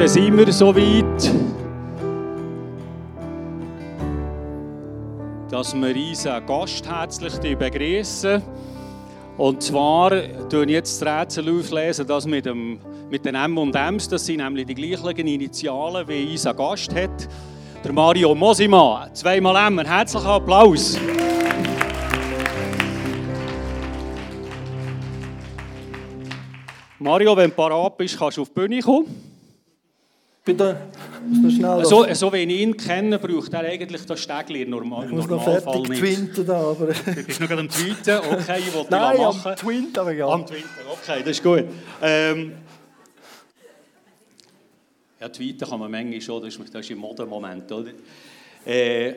dann sind wir so weit, dass wir unseren Gast herzlich begrüßen. Und zwar tun jetzt das Rätsel auflesen, das mit, dem, mit den M und M's, das sind nämlich die gleichen Initialen, wie unser Gast hat. Der Mario Mosima. Zweimal M. Herzlichen Applaus. Mario, wenn du parat bist, kannst du auf die Bühne kommen. Bitte. So, so wie ich ihn kenne, braucht er eigentlich das Stegli normal, ich muss noch fertig nicht. twinten da, aber... Du bist noch gerade am Tweeten, okay, ich wollte Nein, machen. am Twint, aber ja. Am Tweeten, okay, das ist gut. Ähm, ja, tweeten kann man manchmal schon, das ist, das ist im Modemoment, oder? Äh,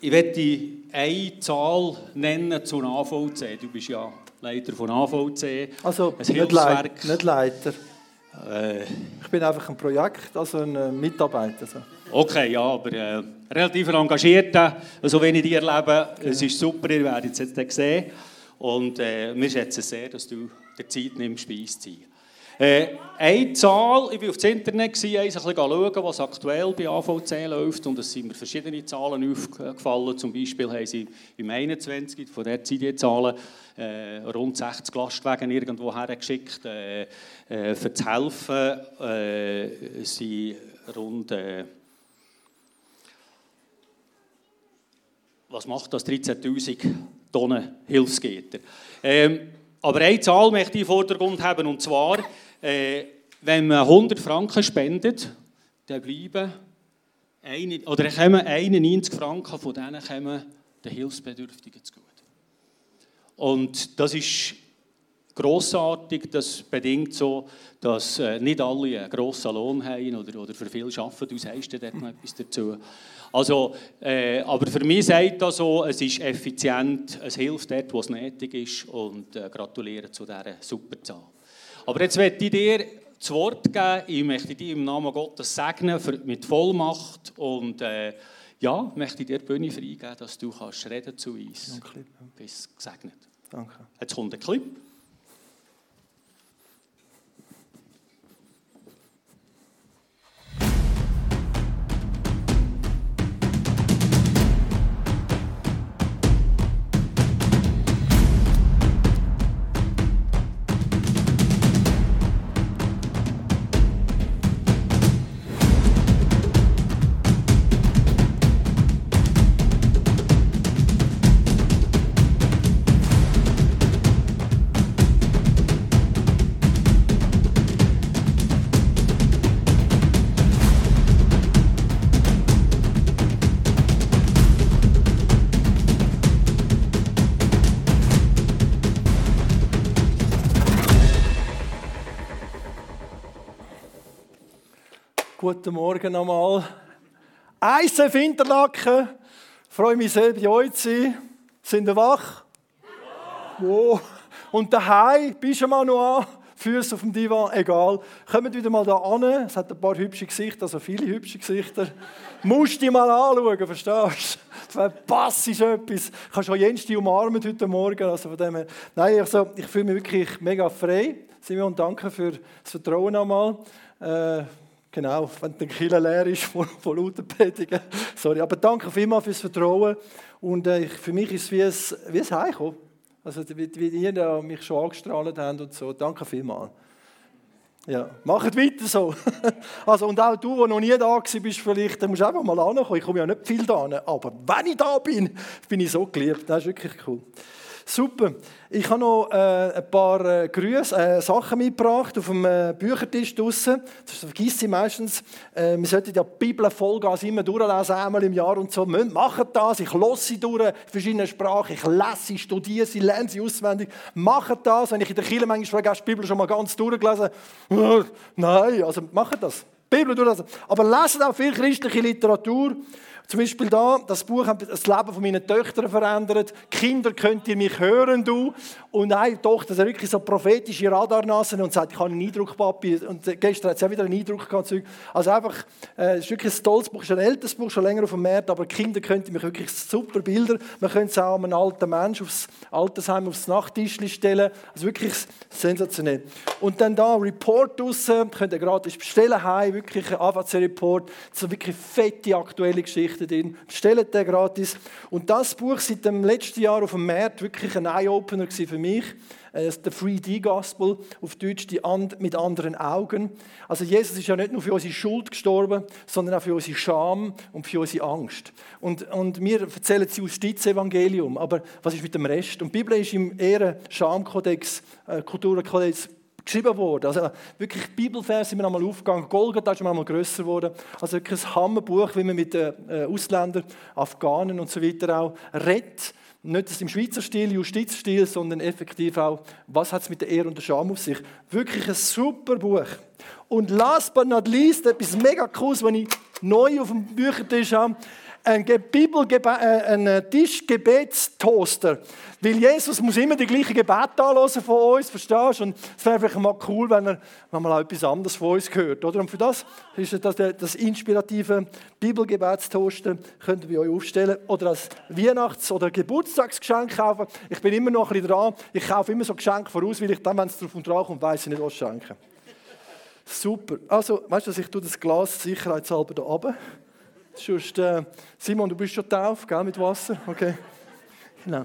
ich werde eine Zahl nennen zu AVC. Du bist ja Leiter von AVC. Also, nicht, Leit nicht Leiter. Äh, ich bin einfach ein Projekt, also ein äh, Mitarbeiter. So. Okay, ja, aber äh, relativ engagierter, so wie ich dich erlebe. Okay. Es ist super, ihr werdet es jetzt sehen. Und äh, wir schätzen sehr, dass du dir Zeit nimmst, bei uns zu sein. Eine Zahl, ich war auf das Internet, gewesen, ein schauen, was aktuell bei AVC läuft. Und es sind mir verschiedene Zahlen aufgefallen. Zum Beispiel haben sie im 21, von der Zeit die Zahlen, äh, rund 60 Lastwagen irgendwo hergeschickt. Äh, äh, zu helfen äh, sind rund. Äh, was macht das? 13.000 Tonnen Hilfsgüter. Ähm, aber eine Zahl möchte ich im Vordergrund haben, und zwar, äh, wenn man 100 Franken spendet, dann bleiben eine, oder kommen 91 Franken von denen kommen den Hilfsbedürftigen zugute. Und das ist grossartig, das bedingt so, dass äh, nicht alle einen grossen Lohn haben oder, oder für viel arbeiten, du sagst dort noch etwas dazu. Also, äh, aber für mich sagt das so, es ist effizient, es hilft dort, wo es nötig ist und äh, gratuliere zu dieser super Zahl. Aber jetzt möchte ich dir das Wort geben, ich möchte dir im Namen Gottes segnen für, mit Vollmacht und äh, ja, möchte dir die Bühne freigeben, dass du kannst reden zu uns. Danke. Bist gesegnet. Danke. Jetzt kommt ein Clip. Guten Morgen nochmal. ISF Interlaken. Ich freue mich sehr, bei euch zu sein. Sind ihr wach? Wow. Und daheim, bist du mal noch an? Füße auf dem Divan, egal. Kommt wieder mal da an. Es hat ein paar hübsche Gesichter, also viele hübsche Gesichter. Musst dich mal anschauen, verstehst du? Verpasst etwas. Du kannst auch Jens die umarmen heute Morgen. Also von dem. Nein, also, ich fühle mich wirklich mega frei. Simon, danke für das Vertrauen einmal. Äh, Genau, wenn der Kille leer ist von, von lauter Predigen. Sorry, aber danke vielmals fürs Vertrauen. Und äh, für mich ist es wie ein, wie ein Heimkommen. Also wie, wie ihr mich schon angestrahlt habt und so. Danke vielmals. Ja, macht weiter so. Also, und auch du, der noch nie da bist, vielleicht, musst du einfach mal ankommen. Ich komme ja nicht viel da aber wenn ich da bin, bin ich so geliebt. Das ist wirklich cool. Super. Ich habe noch äh, ein paar äh, Grüße, äh, Sachen mitgebracht auf dem äh, Büchertisch draußen. Das vergisst ich meistens. Äh, wir sollten ja die Bibel Vollgas immer durchlesen, einmal im Jahr und so. Macht das. Ich lasse sie durch in verschiedenen Sprachen. Ich lese sie, studiere sie, lerne sie auswendig. Macht das. Wenn ich in der Kirche manchmal frage, hast du die Bibel schon mal ganz durchgelesen? Nein, also macht das. Bibel durchlesen. Aber lesen auch viel christliche Literatur. Zum Beispiel da, das Buch hat das Leben von meinen Töchtern verändert. Kinder, könnt ihr mich hören, du? Und eine Tochter hat wirklich so prophetische Radarnasen und sagt, ich habe einen Eindruck, Papi. Und gestern hat sie auch wieder einen Eindruck gehabt. Also einfach, äh, es ist wirklich ein tolles Buch, ist ein älteres Buch, schon länger auf dem Markt, aber Kinder könnt ihr mich wirklich super Bilder. Man könnte es auch einem alten Mensch aufs Altersheim aufs Nachttisch stellen. Also wirklich sensationell. Und dann da Report draussen, könnt ihr gratis bestellen, heim, wirklich einen AVC-Report, so wirklich fette aktuelle Geschichten drin. Stellt den gratis. Und das Buch seit dem letzten Jahr auf dem Markt wirklich ein Eye-Opener für mich. Äh, The 3D-Gospel, auf Deutsch die And mit anderen Augen. Also Jesus ist ja nicht nur für unsere Schuld gestorben, sondern auch für unsere Scham und für unsere Angst. Und, und wir erzählen das Justizevangelium, aber was ist mit dem Rest? Und die Bibel ist im Ehren-Schamkodex, äh, Kulturkodex geschrieben worden. Also wirklich Bibelverse sind mir einmal aufgegangen. Golgatha ist mir einmal grösser geworden. Also wirklich ein Hammerbuch, wie man mit den äh, Ausländern, Afghanen und so weiter auch redet. Nicht im Schweizer Stil, Justizstil, sondern effektiv auch, was hat es mit der Ehre und der Scham auf sich. Wirklich ein super Buch. Und last but not least, etwas mega cooles, was ich neu auf dem Büchertisch habe ein, Bibel, äh, ein Tischgebetstoaster. Weil Jesus muss immer die gleichen Gebete anhören von uns, verstehst du? Und es wäre einfach mal cool, wenn er wenn mal etwas anderes von uns hört. Oder? Und für das ist das, das inspirative Bibelgebetstoaster, könnt ihr bei euch aufstellen. Oder als Weihnachts- oder Geburtstagsgeschenk kaufen. Ich bin immer noch ein bisschen dran. Ich kaufe immer so Geschenke voraus, weil ich dann, wenn es drauf und dran kommt, weiss ich nicht, was schenken. Super. Also, weißt du, ich tue das Glas sicherheitshalber da oben. Sonst, äh, Simon, du bist schon tauf, gell, mit Wasser? Okay. Genau.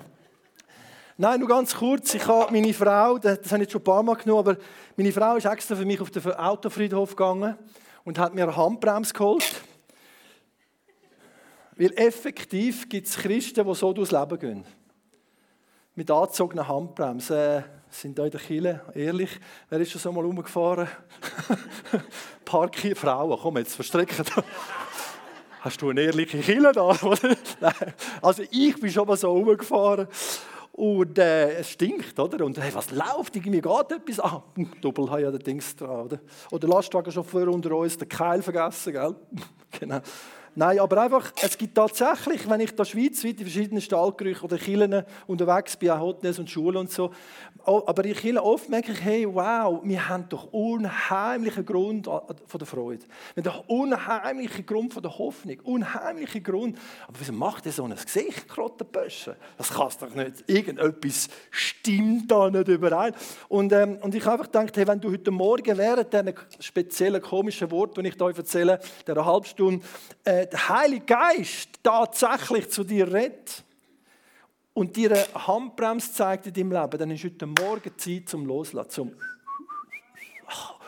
Nein, nur ganz kurz. Ich habe meine Frau, das habe ich jetzt schon ein paar Mal genommen, aber meine Frau ist extra für mich auf den Autofriedhof gegangen und hat mir eine Handbremse geholt. Weil effektiv gibt es Christen, die so durchs Leben gehen. Mit angezogener Handbremse. Äh, sind da in der Kille, ehrlich, wer ist schon so mal rumgefahren? Paar Frauen, komm jetzt, verstrecken. Hast du eine ehrliche Kille da? also ich bin schon mal so rumgefahren und äh, es stinkt, oder? Und hey, was läuft? Irgendwie geht etwas an. Ah, Doppel hat ja den Dings dran, oder? Oder Lastwagenchauffeur unter uns, den Keil vergessen, gell? genau. Nein, aber einfach, es gibt tatsächlich, wenn ich da schweizweit in verschiedenen Stallgerüchen oder Kirchen unterwegs bin, auch Hotels und Schulen und so, aber in Kirchen oft merke ich, hey, wow, wir haben doch unheimlichen Grund von der Freude. Wir haben doch unheimlichen Grund von der Hoffnung, unheimlichen Grund. Aber wieso macht ihr so ein Gesicht, Krottenböschen? Das kann doch nicht. Irgendetwas stimmt da nicht überein. Und, ähm, und ich habe einfach gedacht, hey, wenn du heute Morgen während diesen speziellen komischen Wort, die ich euch erzähle, der Halbstunde, äh, der Heilige Geist tatsächlich zu dir redet und dir eine Handbremse zeigt in deinem Leben, dann ist heute Morgen Zeit zum Loslassen. Zum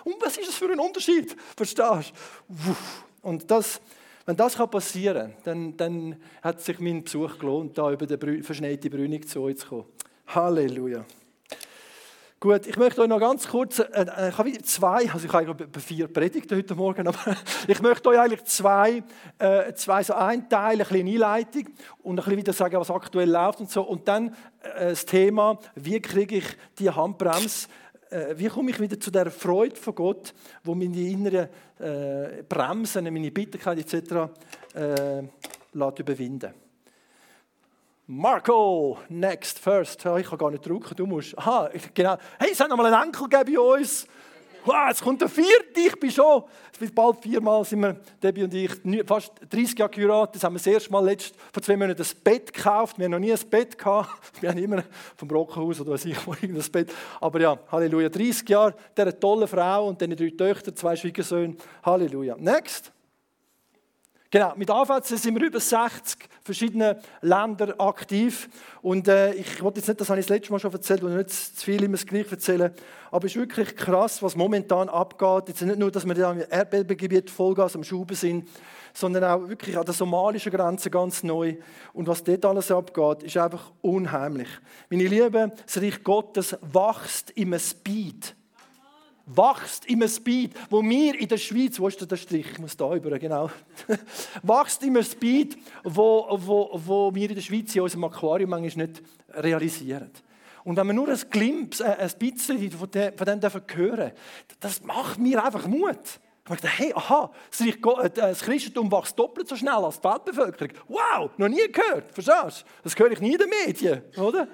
und was ist das für ein Unterschied? Verstehst du? Und das, wenn das passieren kann, dann, dann hat sich mein Besuch gelohnt, da über die verschneite Brünig zu euch zu kommen. Halleluja. Gut, ich möchte euch noch ganz kurz, äh, äh ich habe zwei, also ich habe eigentlich vier Predigten heute Morgen, aber ich möchte euch eigentlich zwei, äh, zwei so einteilen, eine kleine Einleitung und ein bisschen wieder sagen, was aktuell läuft und so. Und dann äh, das Thema, wie kriege ich die Handbremse, äh, wie komme ich wieder zu der Freude von Gott, wo meine inneren äh, Bremsen, meine Bitterkeit etc. Äh, überwinden Marco, next, first. ich kann gar nicht drücken, du musst. Aha, genau. Hey, es hat noch mal einen Enkel bei uns. Wow, jetzt kommt der vierte, ich bin schon. Es bald viermal sind wir, Debbie und ich, fast 30 Jahre geheiratet. Das haben wir das erste Mal letzt, vor zwei Monaten ein Bett gekauft. Wir haben noch nie ein Bett gehabt. Wir haben immer vom Brockenhaus oder weiß ich wo irgendein Bett. Aber ja, Halleluja. 30 Jahre, diese tolle Frau und dann drei Töchter, zwei Schwiegersöhne. Halleluja. Next. Genau, mit AVC sind wir über 60 verschiedene Länder aktiv. Und äh, ich wollte jetzt nicht, das habe ich das letzte Mal schon erzählt, und nicht zu viel immer das Gleiche erzählen, aber es ist wirklich krass, was momentan abgeht. Jetzt nicht nur, dass wir da im Erdbebengebiet Vollgas am Schuben sind, sondern auch wirklich an der somalischen Grenze ganz neu. Und was dort alles abgeht, ist einfach unheimlich. Meine Lieben, das Reich Gottes wächst im Speed wächst im Speed, wo wir in der Schweiz, wo ist der Strich, ich muss da über, genau, wächst im Speed, wo, wo, wo wir in der Schweiz in unserem Aquarium manchmal nicht realisieren. Und wenn wir nur ein Glimpse, äh, ein bisschen von dem, von dem hören, das macht mir einfach Mut. Ich dachte, hey, aha, äh, das Christentum wächst doppelt so schnell als die Weltbevölkerung. Wow, noch nie gehört, verstehst du? Das höre ich nie in den Medien, oder?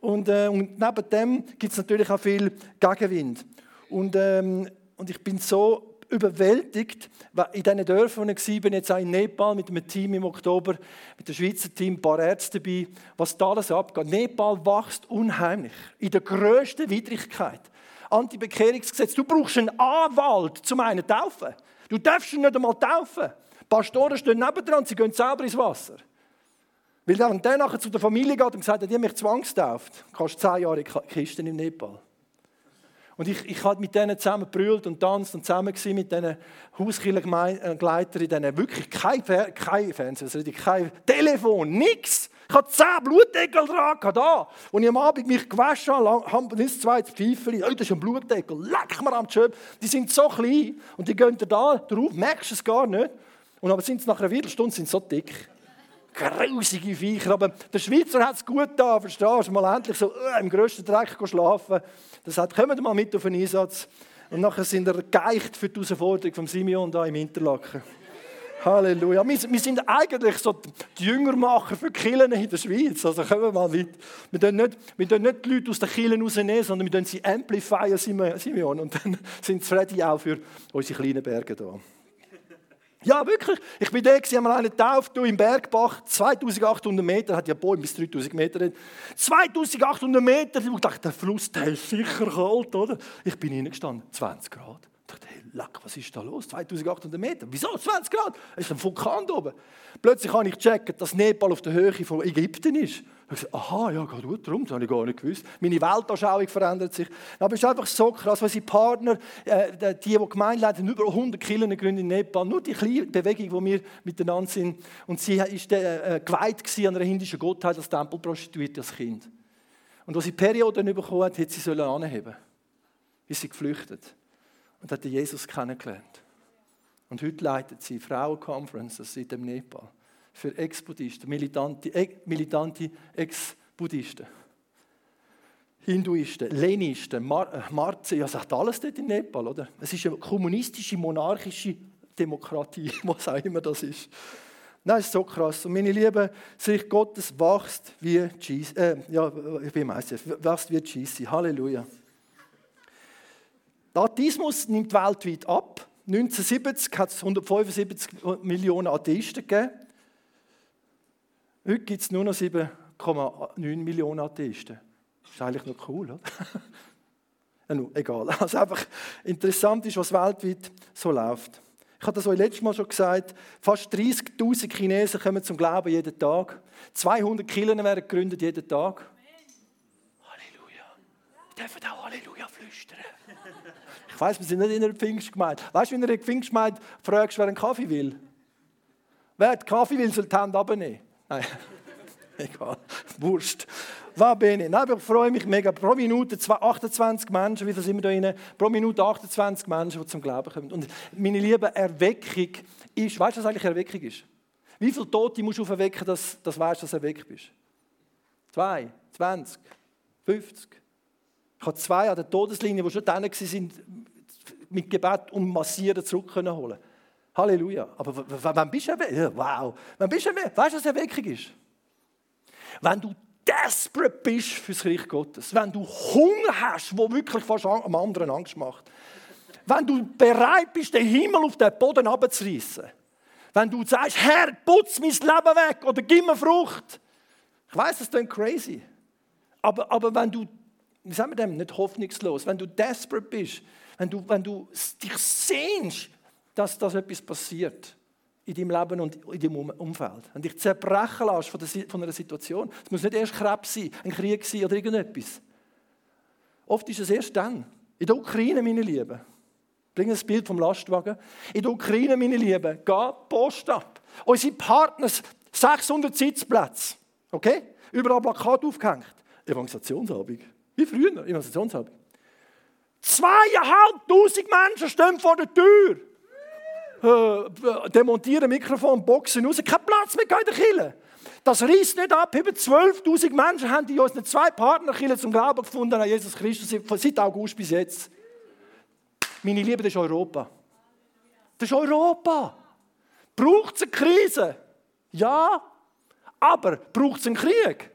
Und, äh, und neben dem gibt es natürlich auch viel Gegenwind. Und, ähm, und ich bin so überwältigt, in diesen Dörfern, wo ich war, jetzt auch in Nepal mit einem Team im Oktober, mit dem Schweizer Team, ein paar Ärzte dabei, was da alles abgeht. Nepal wächst unheimlich, in der grössten Widrigkeit. Antibekehrungsgesetz. Du brauchst einen Anwalt, zum einen taufen. Du darfst ihn nicht einmal taufen. Die Pastoren stehen nebendran, sie gehen selber ins Wasser. Weil wenn der nachher zu der Familie geht und sagt, die haben mich zwangstauft, kannst zehn Jahre in Kisten im Nepal. Und ich, ich habe mit denen zusammen gebrüllt und tanzt und zusammen gewesen mit diesen Hauskillergleitern, denen wirklich kein, kein Fernsehen, kein Telefon, nichts. Ich hatte zehn Blutdeckel dran, da. Und ich am Abend mich gewaschen habe, haben das zweite Pfeifchen. Oh, das ist ein Blutdeckel. Leck mir am Schöp. Die sind so klein und die gehen da drauf, merkst du es gar nicht. Und aber sind nach einer Viertelstunde sind so dick. Grusige Viecher. Aber der Schweizer hat es gut da, verstehst du? Mal endlich so uh, im grössten Dreck schlafen. Das hat, kommen mal mit auf den Einsatz. Und nachher sind er geeicht für die Herausforderung von Simeon da im Interlaken. Halleluja. Wir, wir, sind eigentlich so die Jüngermacher für die Kirchen in der Schweiz. Also kommen wir mal mit. Wir dürfen nicht, wir dürfen nicht die Leute aus den Kirchen rausnehmen, sondern wir dürfen sie amplifieren, Simeon. Und dann sind sie ready auch für unsere kleinen Berge hier. Ja, wirklich. Ich bin da, haben wir einen getauft, im Bergbach, 2800 Meter, hat ja Bäume bis 3000 Meter. 2800 Meter, ich dachte, der Fluss, der ist sicher kalt, oder? Ich bin reingestanden, 20 Grad. Ich dachte, hey, leck, was ist da los? 2800 Meter. Wieso 20 Grad? Es ist ein Vulkan da oben. Plötzlich habe ich gecheckt, dass Nepal auf der Höhe von Ägypten ist. Ich gesagt, aha, ja, geht gut darum, das habe ich gar nicht gewusst. Meine Weltanschauung verändert sich. Aber es ist einfach so krass, weil unsere Partner, äh, die, die Gemeindeleiter, über 100 Kilometer gegründet in Nepal, nur die kleine Bewegung, wo wir miteinander sind. Und sie war äh, geweiht an einer hindischen Gottheit als Tempelprostituierte als Kind. Und als sie Perioden bekommen hat, hat sie sollen anheben. Ist sie geflüchtet und hat Jesus kennengelernt. Und heute leitet sie Frauenconferences in dem Nepal für Ex-Buddhisten, militante, militante Ex-Buddhisten. Hinduisten, Lenisten, Mar äh, Marze, ja, sagt alles dort in Nepal, oder? Es ist eine kommunistische, monarchische Demokratie, was auch immer das ist. Nein, ist so krass. Und meine Lieben, sich Gottes wächst wie Jesus, äh, ja, ich bin Meister, wächst wie Jesus. Halleluja. Der Atheismus nimmt weltweit ab. 1970 hat es 175 Millionen Atheisten gegeben. Heute gibt es nur noch 7,9 Millionen Atheisten. Das ist eigentlich noch cool, oder? ja, nun, egal. Also einfach interessant ist, was weltweit so läuft. Ich habe das euch letztes Mal schon gesagt. Fast 30.000 Chinesen kommen zum Glauben jeden Tag. 200 Kirchen werden gegründet jeden Tag. Halleluja. Wir dürfen auch Halleluja flüstern. Ich weiß, wir sind nicht in einer Pfingstgemeinde. Weißt du, wenn du in einer Pfingstgemeinde fragst, wer einen Kaffee will? Wer einen Kaffee will, soll die Hände abnehmen. Nein, egal, Wurst. Bin ich? Nein, ich freue mich mega. Pro Minute 28 Menschen, wie viel sind wir da rein? Pro Minute 28 Menschen, die zum Glauben kommen. Und meine liebe Erweckung ist, weißt du, was eigentlich Erweckung ist? Wie viele Tote musst du auferwecken, dass, du weißt, dass du erweckt bist? Zwei, 20, 50. Ich habe zwei an der Todeslinie, die schon dann waren, mit Gebet um Massieren zurückholen Halleluja. Aber wann bist du erweckt? Wow. Wann bist du erweckt? Weißt du, was Erweckung ist? Wenn du desperate bist für das Reich Gottes, wenn du Hunger hast, wo wirklich fast am anderen Angst macht, wenn du bereit bist, den Himmel auf den Boden abzureißen, wenn du sagst, Herr, putz mein Leben weg oder gib mir Frucht. Ich weiß, das klingt crazy. Aber, aber wenn du, wie sagen wir dem, nicht hoffnungslos, wenn du desperate bist, wenn du, wenn du dich sehnst dass das etwas passiert in deinem Leben und in deinem Umfeld. Wenn dich zerbrechen lässt von, von einer Situation. Es muss nicht erst Krebs sein, ein Krieg sein oder irgendetwas. Oft ist es erst dann. In der Ukraine, meine Lieben. Bring ein Bild vom Lastwagen. In der Ukraine, meine Lieben, geht Post ab. Unsere Partners, 600 Sitzplätze. Okay? Überall Plakat aufgehängt. Evangelisationsabend. Wie früher, Evangelisationsabend. Zweieinhalbtausend Menschen stehen vor der Tür äh, demontieren Mikrofon, Boxen raus. Kein Platz mehr in der Kille. Das reißt nicht ab. Über 12.000 Menschen haben in unseren zwei Partnerkillen zum Glauben gefunden an Jesus Christus seit August bis jetzt. Meine Liebe, das ist Europa. Das ist Europa. Braucht es eine Krise? Ja. Aber braucht es einen Krieg?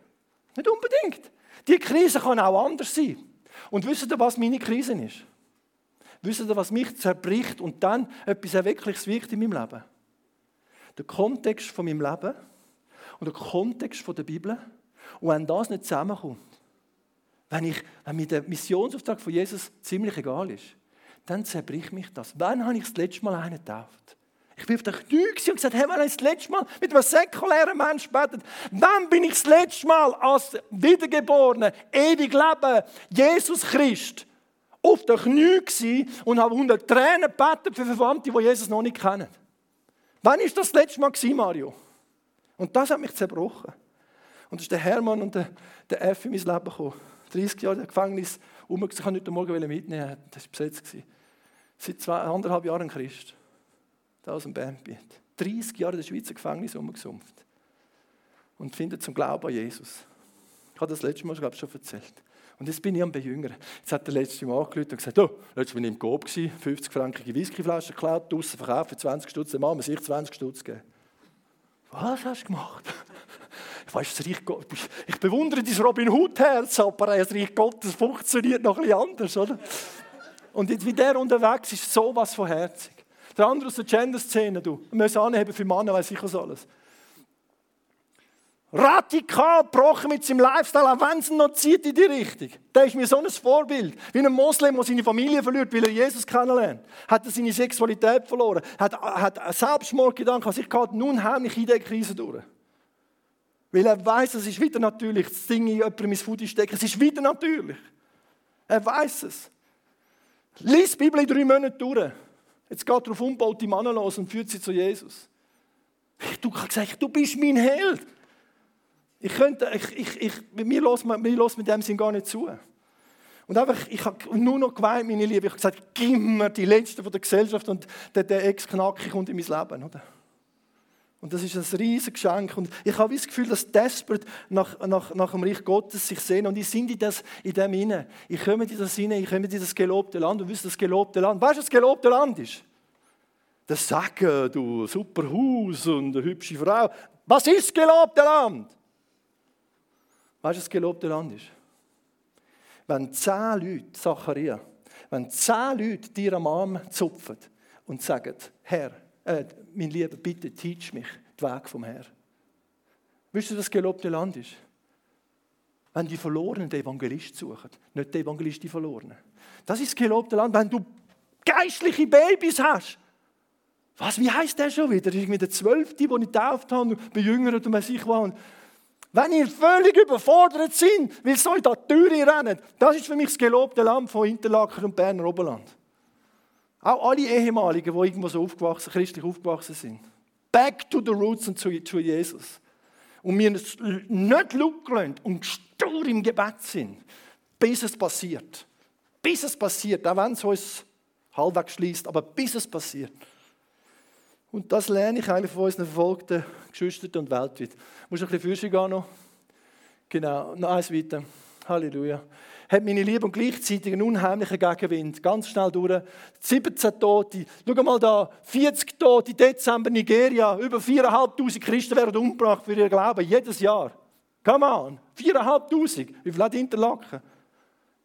Nicht unbedingt. Die Krise kann auch anders sein. Und wisst ihr, was meine Krise ist? Wisst ihr, was mich zerbricht und dann etwas Erweckliches wirkt in meinem Leben? Der Kontext von meinem Leben und der Kontext von der Bibel. Und wenn das nicht zusammenkommt, wenn, ich, wenn mir der Missionsauftrag von Jesus ziemlich egal ist, dann zerbricht mich das. Wann habe ich das letzte Mal einen getauft? Ich bin auf der Knie und gesagt, hey, wann habe ich das letzte Mal mit einem säkulären Menschen gebetet? Wann bin ich das letzte Mal als Wiedergeborener, ewig Leben, Jesus Christ, auf der Knie und habe unter Tränen gebetet für Verwandte, die Jesus noch nicht kennen? Wann ist das, das letzte Mal Mario? Und das hat mich zerbrochen. Und es ist der Hermann und der, F in mein Leben gekommen. 30 Jahre im Gefängnis, ich kann heute Morgen mitnehmen, das war besetzt. Seit zwei, anderthalb Jahren ein Christ. Da aus dem Bandbiet. 30 Jahre in der Schweizer Gefängnis umgesumpft. Und findet zum Glauben an Jesus. Ich habe das letzte Mal glaube ich, schon erzählt. Und jetzt bin ich am Bejüngern. Jetzt hat der letzte Mal angerufen und gesagt, oh, letztes Mal war ich im Coop, 50 frankige Whiskyflaschen geklaut, draussen verkauft für 20 Stutz, dann wir sich 20 Stutz geben. Was hast du gemacht? Ich weiß, Reich Gottes, ich bewundere dein Robin Hood-Herz, aber das Reich Gottes funktioniert noch bisschen anders, oder? Und jetzt, wie der unterwegs ist, sowas von herzig. Der andere aus der Gender-Szene, du, wir müssen anheben für Männer, weiß ich was alles radikal gebrochen mit seinem Lifestyle, auch wenn es noch zieht in die Richtung. Der ist mir so ein Vorbild. Wie ein Moslem, der seine Familie verliert, weil er Jesus kennenlernt. Hat er seine Sexualität verloren. Hat, hat Selbstmordgedanken an sich gehabt, nun heimlich in der Krise durch. Weil er weiß, es ist wieder natürlich. Das Ding in jemandem ins Food stecken. Es ist wieder natürlich. Er weiß es. Lies die Bibel in drei Monaten durch. Jetzt geht er baut die Männer los und führt sie zu Jesus. Du hast gesagt, du bist mein Held. Ich könnte, ich, ich, ich, mir man, mir lässt mit dem Sinn gar nicht zu. Und einfach, ich habe nur noch geweint, meine Liebe. Ich habe gesagt, gib mir die Letzte von der Gesellschaft und der, der Ex-Knacki kommt in mein Leben. Oder? Und das ist ein riesiges Geschenk. Und ich habe das Gefühl, dass Desperate nach, nach, nach dem Reich Gottes sich sehen. Und ich sind in, das, in dem inne. Ich komme in das inne, ich komme in das gelobte Land. Und wisst das gelobte Land? Weißt du, was das gelobte Land ist? Das Sagen, du super Haus und eine hübsche Frau. Was ist das gelobte Land? Weißt du, was das gelobte Land ist? Wenn zehn Leute, Zacharia, wenn zehn Leute dir am Arm zupfen und sagen, Herr, äh, mein Lieber, bitte teach mich den Weg vom Herr. Wisst du, was das gelobte Land ist? Wenn die Verlorenen den Evangelist suchen, nicht die Evangelist die Verlorenen. Das ist das gelobte Land. Wenn du geistliche Babys hast, was, wie heißt der schon wieder? Ich mit der Zwölfte, die ich getauft habe, bejüngert und weiß ich was. Und wenn ihr völlig überfordert sind, weil so in der Tür rennen, das ist für mich das gelobte Land von Interlaken und Berner Oberland. Auch alle Ehemaligen, die irgendwo so aufgewachsen, christlich aufgewachsen sind. Back to the roots und zu, zu Jesus. Und wir nicht schauen und stur im Gebet sind, bis es passiert. Bis es passiert, auch wenn es uns halbwegs schließt, aber bis es passiert. Und das lerne ich eigentlich von unseren verfolgten Geschwistern und weltweit. Muss ein bisschen Füße gehen noch? Genau, noch eins weiter. Halleluja. Hat meine Liebe und gleichzeitig einen unheimlichen Gegenwind. Ganz schnell durch. 17 Tote. Schau mal da. 40 Tote. Dezember Nigeria. Über 4'500 Christen werden umgebracht für ihr Glauben. Jedes Jahr. Come on. 4'500. Wie viel hat Interlaken?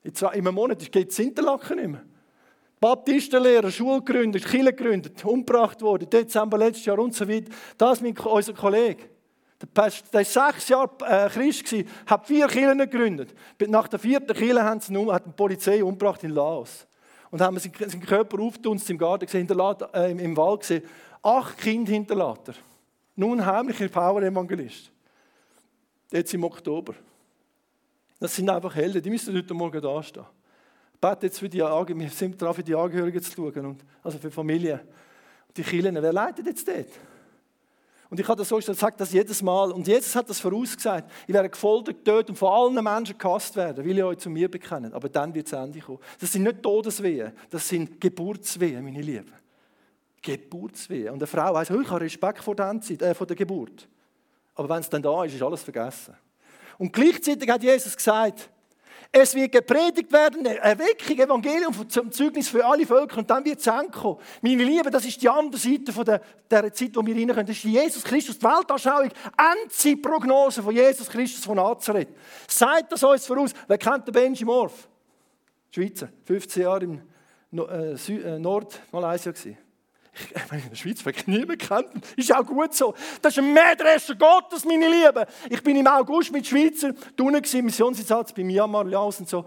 In einem Monat geht es Interlaken nicht mehr. Baptistenlehrer, Schule gegründet, Kirche gegründet, umgebracht worden, Dezember letztes Jahr und so weiter. Das ist unser Kollege. Der war sechs Jahre äh, Christ, gewesen, hat vier Kirchen gegründet. Nach der vierten Kirche haben sie ihn, hat die Polizei umgebracht in Laos. Und haben seinen Körper aufgetunzt im Garten gesehen, äh, im Wald gesehen. Acht Kinder hinterlassen er. Nun heimlicher Power-Evangelist. Jetzt im Oktober. Das sind einfach Helden, die müssen heute Morgen da stehen bete jetzt für die Angehörigen, wir sind dran, für die Angehörigen zu schauen, und, also für Familien. Die Kirchen, wer leitet jetzt dort? Und ich habe das so gesagt, das jedes Mal. Und Jesus hat das vorausgesagt. Ich werde gefoltert, getötet und von allen Menschen gehasst werden, weil ihr euch zu mir bekennt. Aber dann wird es Ende kommen. Das sind nicht Todeswehen, das sind Geburtswehen, meine Lieben. Geburtswehen. Und eine Frau heißt, oh, ich habe Respekt vor der, Endzeit, äh, vor der Geburt. Aber wenn es dann da ist, ist alles vergessen. Und gleichzeitig hat Jesus gesagt, es wird gepredigt werden, Erweckung, Evangelium zum Zeugnis für alle Völker und dann wird es ankommen. Meine Lieben, das ist die andere Seite von der, der Zeit, wo wir rein können. Das ist Jesus Christus, die Weltanschauung, Endzeitprognose von Jesus Christus von Nazareth. Sagt das uns voraus. Wer kennt den Benji Morf? Schweizer, 15 Jahre im äh, äh, Nordmalaysia gewesen in der Schweiz wirklich niemand kennt. Ist auch gut so. Das ist ein Mähdrescher Gottes, meine Lieben. Ich bin im August mit Schweizer unten im Missionsinsatz bei Myanmar, Laos und so.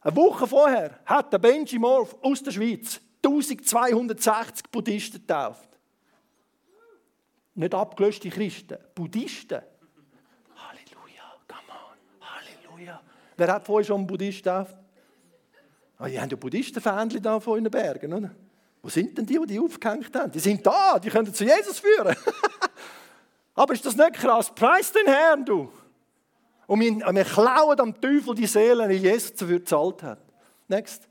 Eine Woche vorher hat der Benji Morf aus der Schweiz 1260 Buddhisten getauft. Nicht abgelöschte Christen, Buddhisten. Halleluja, come on, Halleluja. Wer hat vorher schon einen Buddhist getauft? Ah, ihr habt ja Buddhistenfähnchen da vor in den Bergen, oder? Wo sind denn die, die die aufgehängt haben? Die sind da, die können zu Jesus führen. Aber ist das nicht krass? Preis den Herrn, du. Und wir, wir klauen am Teufel die Seele, die Jesus dafür gezahlt hat. Next.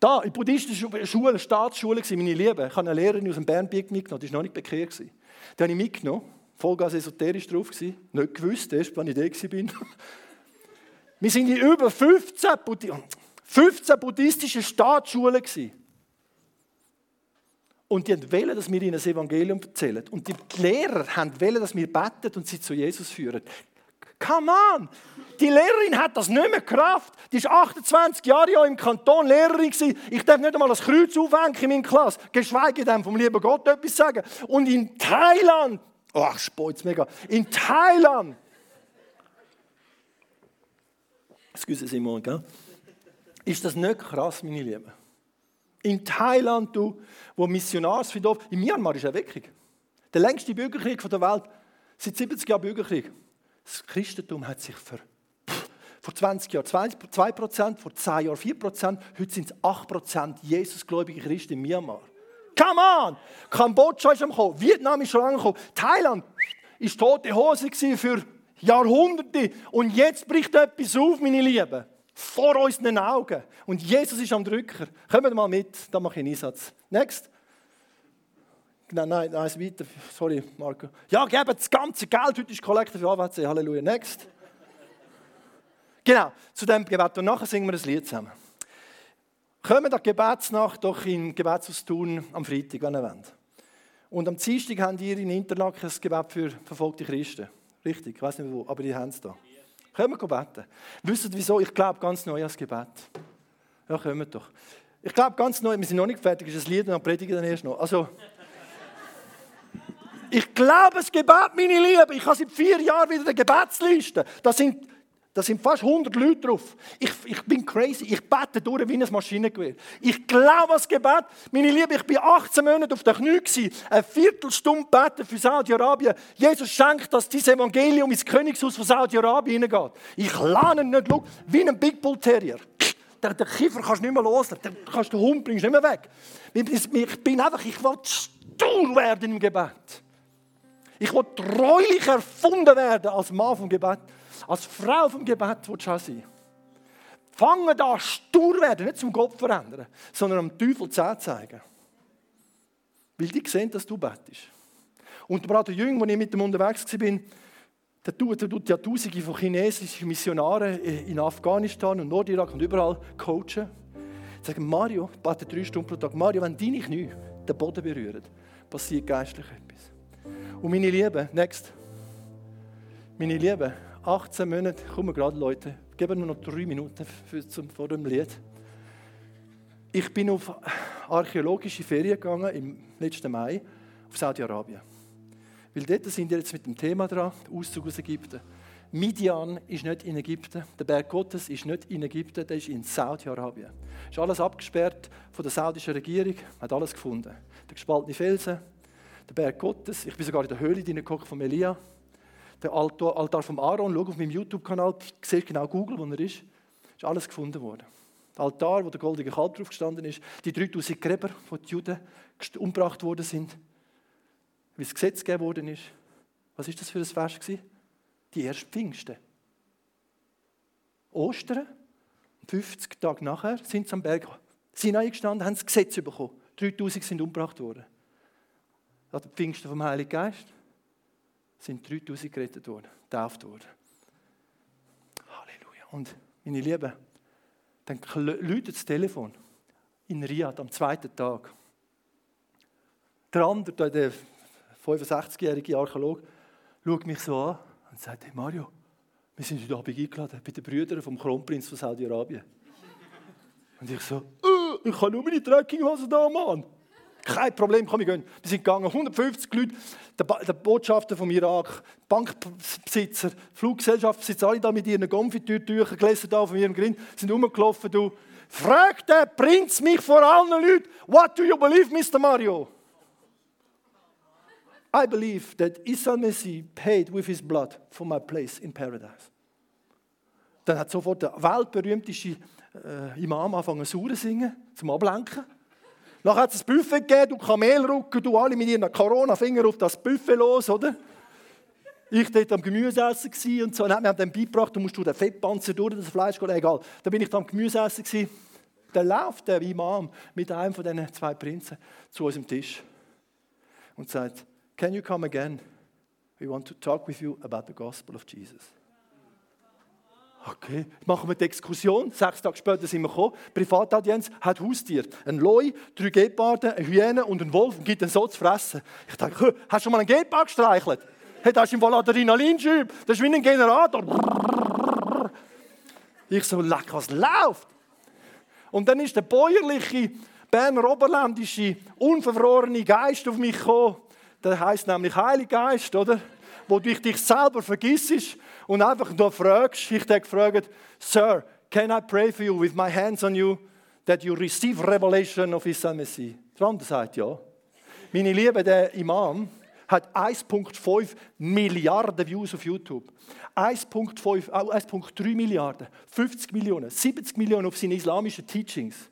Da, in buddhistischen Schule, Staatsschule, meine Liebe, ich habe eine Lehrerin aus dem Bernbiet mitgenommen, die war noch nicht bekehrt. Die habe ich mitgenommen, vollgas esoterisch drauf, nicht gewusst, erst wenn ich da war. Wir sind in über 15, 15 buddhistischen Staatsschulen. Und die wollen, dass wir ihnen das Evangelium erzählen. Und die Lehrer wollen, dass wir beten und sie zu Jesus führen. Come on! Die Lehrerin hat das nicht mehr Kraft. Die war 28 Jahre im Kanton Lehrerin. Ich darf nicht einmal das Kreuz aufhängen in meiner Klasse, geschweige denn vom lieben Gott etwas sagen. Und in Thailand, ach, spoit's mega, in Thailand, excuse Simon, gell? ist das nicht krass, meine Lieben? In Thailand, du, wo Missionarsfriedhof, in Myanmar ist Erweckung. Der längste Bürgerkrieg der Welt, seit 70 Jahren Bürgerkrieg. Das Christentum hat sich ver vor 20 Jahren 2 Prozent, vor 10 Jahren 4 Prozent, heute sind es 8 Prozent Jesusgläubige Christen in Myanmar. Come on! Kambodscha ist am Kommen, Vietnam ist schon angekommen, Thailand ist tote Hose für Jahrhunderte und jetzt bricht etwas auf, meine Lieben vor unseren Augen. Und Jesus ist am Drücker. Kommt mal mit, da mache ich einen Einsatz. Next. Nein, nein, nein, weiter. Sorry, Marco. Ja, geben das ganze Geld. Heute ist Kollekte für AWC. Halleluja. Next. Genau, zu dem Gebet. Und nachher singen wir ein Lied zusammen. Kommen der Gebetsnacht doch in Gebetshaus Thun am Freitag, wenn ihr wollt. Und am Dienstag haben ihr in Interlaken das Gebet für verfolgte Christen. Richtig, ich weiß nicht wo, aber die haben es da. Können wir beten? Wisst ihr wieso? Ich glaube ganz neu ans Gebet. Ja, wir doch. Ich glaube ganz neu, wir sind noch nicht fertig, ist ein Lied und dann predigen dann erst noch. Also, ich glaube das Gebet, meine Liebe. Ich habe seit vier Jahren wieder eine Gebetsliste. Das sind da sind fast 100 Leute drauf. Ich, ich bin crazy. Ich bete durch wie ein Maschinengewehr. Ich glaube das Gebet. Meine Liebe, ich bin 18 Monate auf der Knie gewesen. Eine Viertelstunde beten für Saudi-Arabien. Jesus schenkt, dass dieses Evangelium ins Königshaus von Saudi-Arabien hineingeht. Ich lerne nicht, schau, wie ein Big Bull Terrier. Den, den Kiefer kannst du nicht mehr loslassen. Den kannst den Hund bringst nicht mehr weg. Ich bin einfach, ich will stur werden im Gebet. Ich will treulich erfunden werden als Mann vom Gebet als Frau vom Gebet willst du sein. Fange da stur werden, nicht zum Gott verändern, sondern am Teufel zu zeigen. Weil die sehen, dass du betest. Und der Bruder Jüng, als ich mit ihm unterwegs war, der tut, der tut ja Tausende von chinesischen Missionaren in Afghanistan und Nordirak und überall coachen. Sagen, Mario, bete drei Stunden pro Tag. Mario, wenn deine Knie den Boden berühren, passiert geistlich etwas. Und meine Liebe, next. Meine Liebe, 18 Monate, kommen gerade Leute, geben mir noch drei Minuten für, zum, vor dem Lied. Ich bin auf archäologische Ferien gegangen im letzten Mai auf Saudi-Arabien. Weil dort sind wir jetzt mit dem Thema dran, Auszug aus Ägypten. Midian ist nicht in Ägypten, der Berg Gottes ist nicht in Ägypten, der ist in Saudi-Arabien. Ist alles abgesperrt von der saudischen Regierung, hat alles gefunden. Der gespaltene Felsen, der Berg Gottes, ich bin sogar in der Höhle hineingeguckt von Elia, der Altar, vom Aaron, schau auf meinem YouTube-Kanal, siehst genau Google, wo er ist. Ist alles gefunden worden. Der Altar, wo der goldige Kalb drauf gestanden ist, die 3000 Gräber, wo die Juden umgebracht worden sind, wie das Gesetz gegeben worden ist. Was ist das für ein Vers? Die ersten Pfingsten. Ostern, 50 Tage nachher, sind sie am Berg Sinai gestanden, haben das Gesetz bekommen. 3000 sind umgebracht worden. Das ist Pfingsten vom Heiligen Geist sind 3000 gerettet worden, getauft worden. Halleluja. Und meine Lieben, dann läutet das Telefon in Riyadh am zweiten Tag. Der andere, der 65-jährige Archäolog, schaut mich so an und sagt, hey Mario, wir sind heute Abend eingeladen bei den Brüdern vom Kronprinz von Saudi-Arabien. Und ich so, äh, ich habe nur meine Trekkinghose da, Mann. Kein Problem, komm, wir gehen. Wir sind gegangen, 150 Leute, der, der Botschafter vom Irak, Bankbesitzer, Fluggesellschaftsbesitzer, alle da mit ihren Konfitürtüchern gelesen da von ihrem Grind, sind rumgelaufen, du. Fragt der Prinz mich vor allen Leuten, what do you believe, Mr. Mario? I believe that Isa Messi paid with his blood for my place in paradise. Dann hat sofort der weltberühmteste äh, Imam angefangen zu singen, zum Ablenken. Dann hat es ein Buffet gegeben, du Kamelrücken, du alle mit ihren Corona-Finger auf das Buffet los, oder? Ich dort am Gemüseessen und so. Und hat mir dann beigebracht, du musst durch den Fettpanzer durch, das Fleisch geht, egal. Da bin ich dann am Gemüseessen. Dann läuft der Imam mit einem von diesen zwei Prinzen zu unserem Tisch und sagt, Can you come again? We want to talk with you about the gospel of Jesus. Okay, machen wir die Exkursion. Sechs Tage später sind wir gekommen. Privataudienz hat Haustier. Ein Loi, drei Geparden, eine Hyäne und ein Wolf und gibt dann so zu fressen. Ich dachte, hast du schon mal einen Gepard gestreichelt? Hey, das ist im Fall Adrenalinschub. Das ist wie ein Generator. Ich so, leck, was läuft? Und dann ist der bäuerliche, Berner Oberländische, unverfrorene Geist auf mich gekommen der heißt nämlich Heiliger Geist, oder? Wo du dich selber vergisst und einfach nur fragst. Ich habe gefragt, Sir, can I pray for you with my hands on you, that you receive revelation of Isa Messi? Der andere sagt ja. Meine Liebe, der Imam hat 1,5 Milliarden Views auf YouTube. 1,5, 1,3 Milliarden, 50 Millionen, 70 Millionen auf seine islamischen Teachings.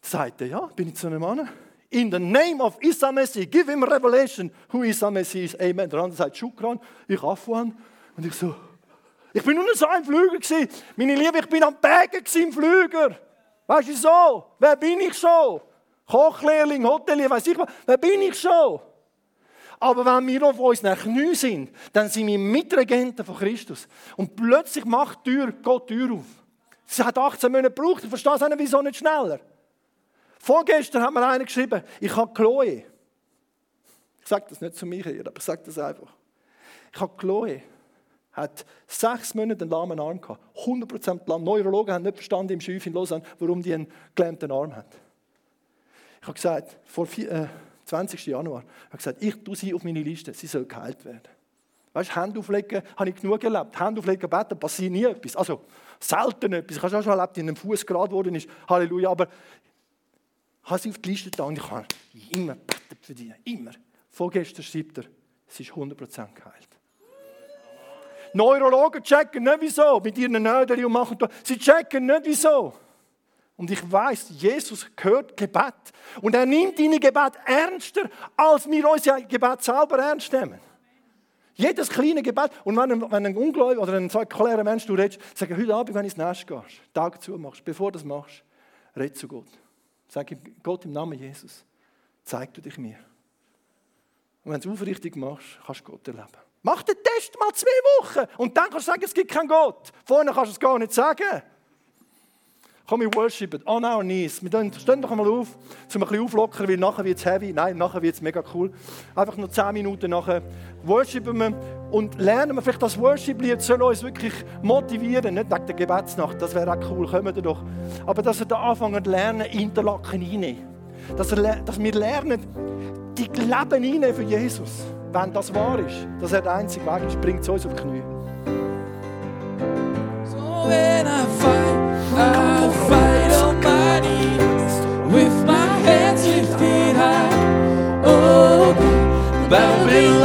Sagt er, ja, bin ich zu einem Mann? In the name of Isa Messi, give him revelation who Isa Messi is. Amen. Der andere sagt Schukran, ich Afwan. Und ich so, ich bin nur so ein Flüger gewesen. Meine Liebe, ich bin am Bergen im Flüger. Weißt du so? Wer bin ich schon? Kochlehrling, Hotelier, weiß ich was. Wer bin ich schon? Aber wenn wir auf unseren Knien sind, dann sind wir Mitregenten von Christus. Und plötzlich macht die Tür, Gott die Tür auf. Sie hat 18 Monate gebraucht. Ich verstehe es nicht, wieso nicht schneller. Vorgestern hat mir einer geschrieben, ich habe Chloe. Ich sage das nicht zu mir aber ich sage das einfach. Ich habe Chloe. Hat sechs Monate einen lahmen Arm gehabt. 100% lahm. Neurologen haben nicht verstanden im Schiff in Lausanne, warum die einen gelähmten Arm hat. Ich habe gesagt, vor vier, äh, 20. Januar, ich habe gesagt, ich tue sie auf meine Liste, sie soll geheilt werden. Weißt du, Hände auflegen, habe ich genug erlebt. Hände auflegen, beten, passiert nie etwas. Also, selten etwas. Ich habe schon erlebt, in einem Fuß gerade worden ist. Halleluja. Aber habe sie auf die Liste getan und ich habe immer gebetet für dich. Immer. Vorgestern schreibt er, es ist 100% geheilt. Neurologen checken nicht wieso, mit ihren Nödeln und machen Sie checken nicht wieso. Und ich weiß, Jesus hört Gebet. Und er nimmt deine Gebet ernster, als wir unser Gebet selber ernst nehmen. Jedes kleine Gebet. Und wenn ein, wenn ein Ungläubiger oder ein säkulärer Mensch du redest, sag heute Abend, wenn du ins Nest gehst, Tag zu machst, bevor du das machst, red zu Gott. Sag Gott im Namen Jesus, zeig du dich mir. Und wenn du es aufrichtig machst, kannst du Gott erleben. Mach den Test mal zwei Wochen und dann kannst du sagen, es gibt keinen Gott. Vorher kannst du es gar nicht sagen. Komm, wir worshipen on our knees. Wir stehen doch einmal auf, um ein bisschen auflockern, weil nachher wird es heavy. Nein, nachher wird es mega cool. Einfach nur zehn Minuten nachher worshipen wir und lernen wir vielleicht das Worship-Lied soll uns wirklich motivieren. Nicht wegen der Gebetsnacht, das wäre auch cool, kommen wir doch. Aber dass wir da anfangen zu lernen, Interlaken rein. Dass, er, dass wir lernen, die Leben rein für Jesus. Wenn das wahr ist, dass er der einzige Weg ist, bringt es uns auf die Knie. So the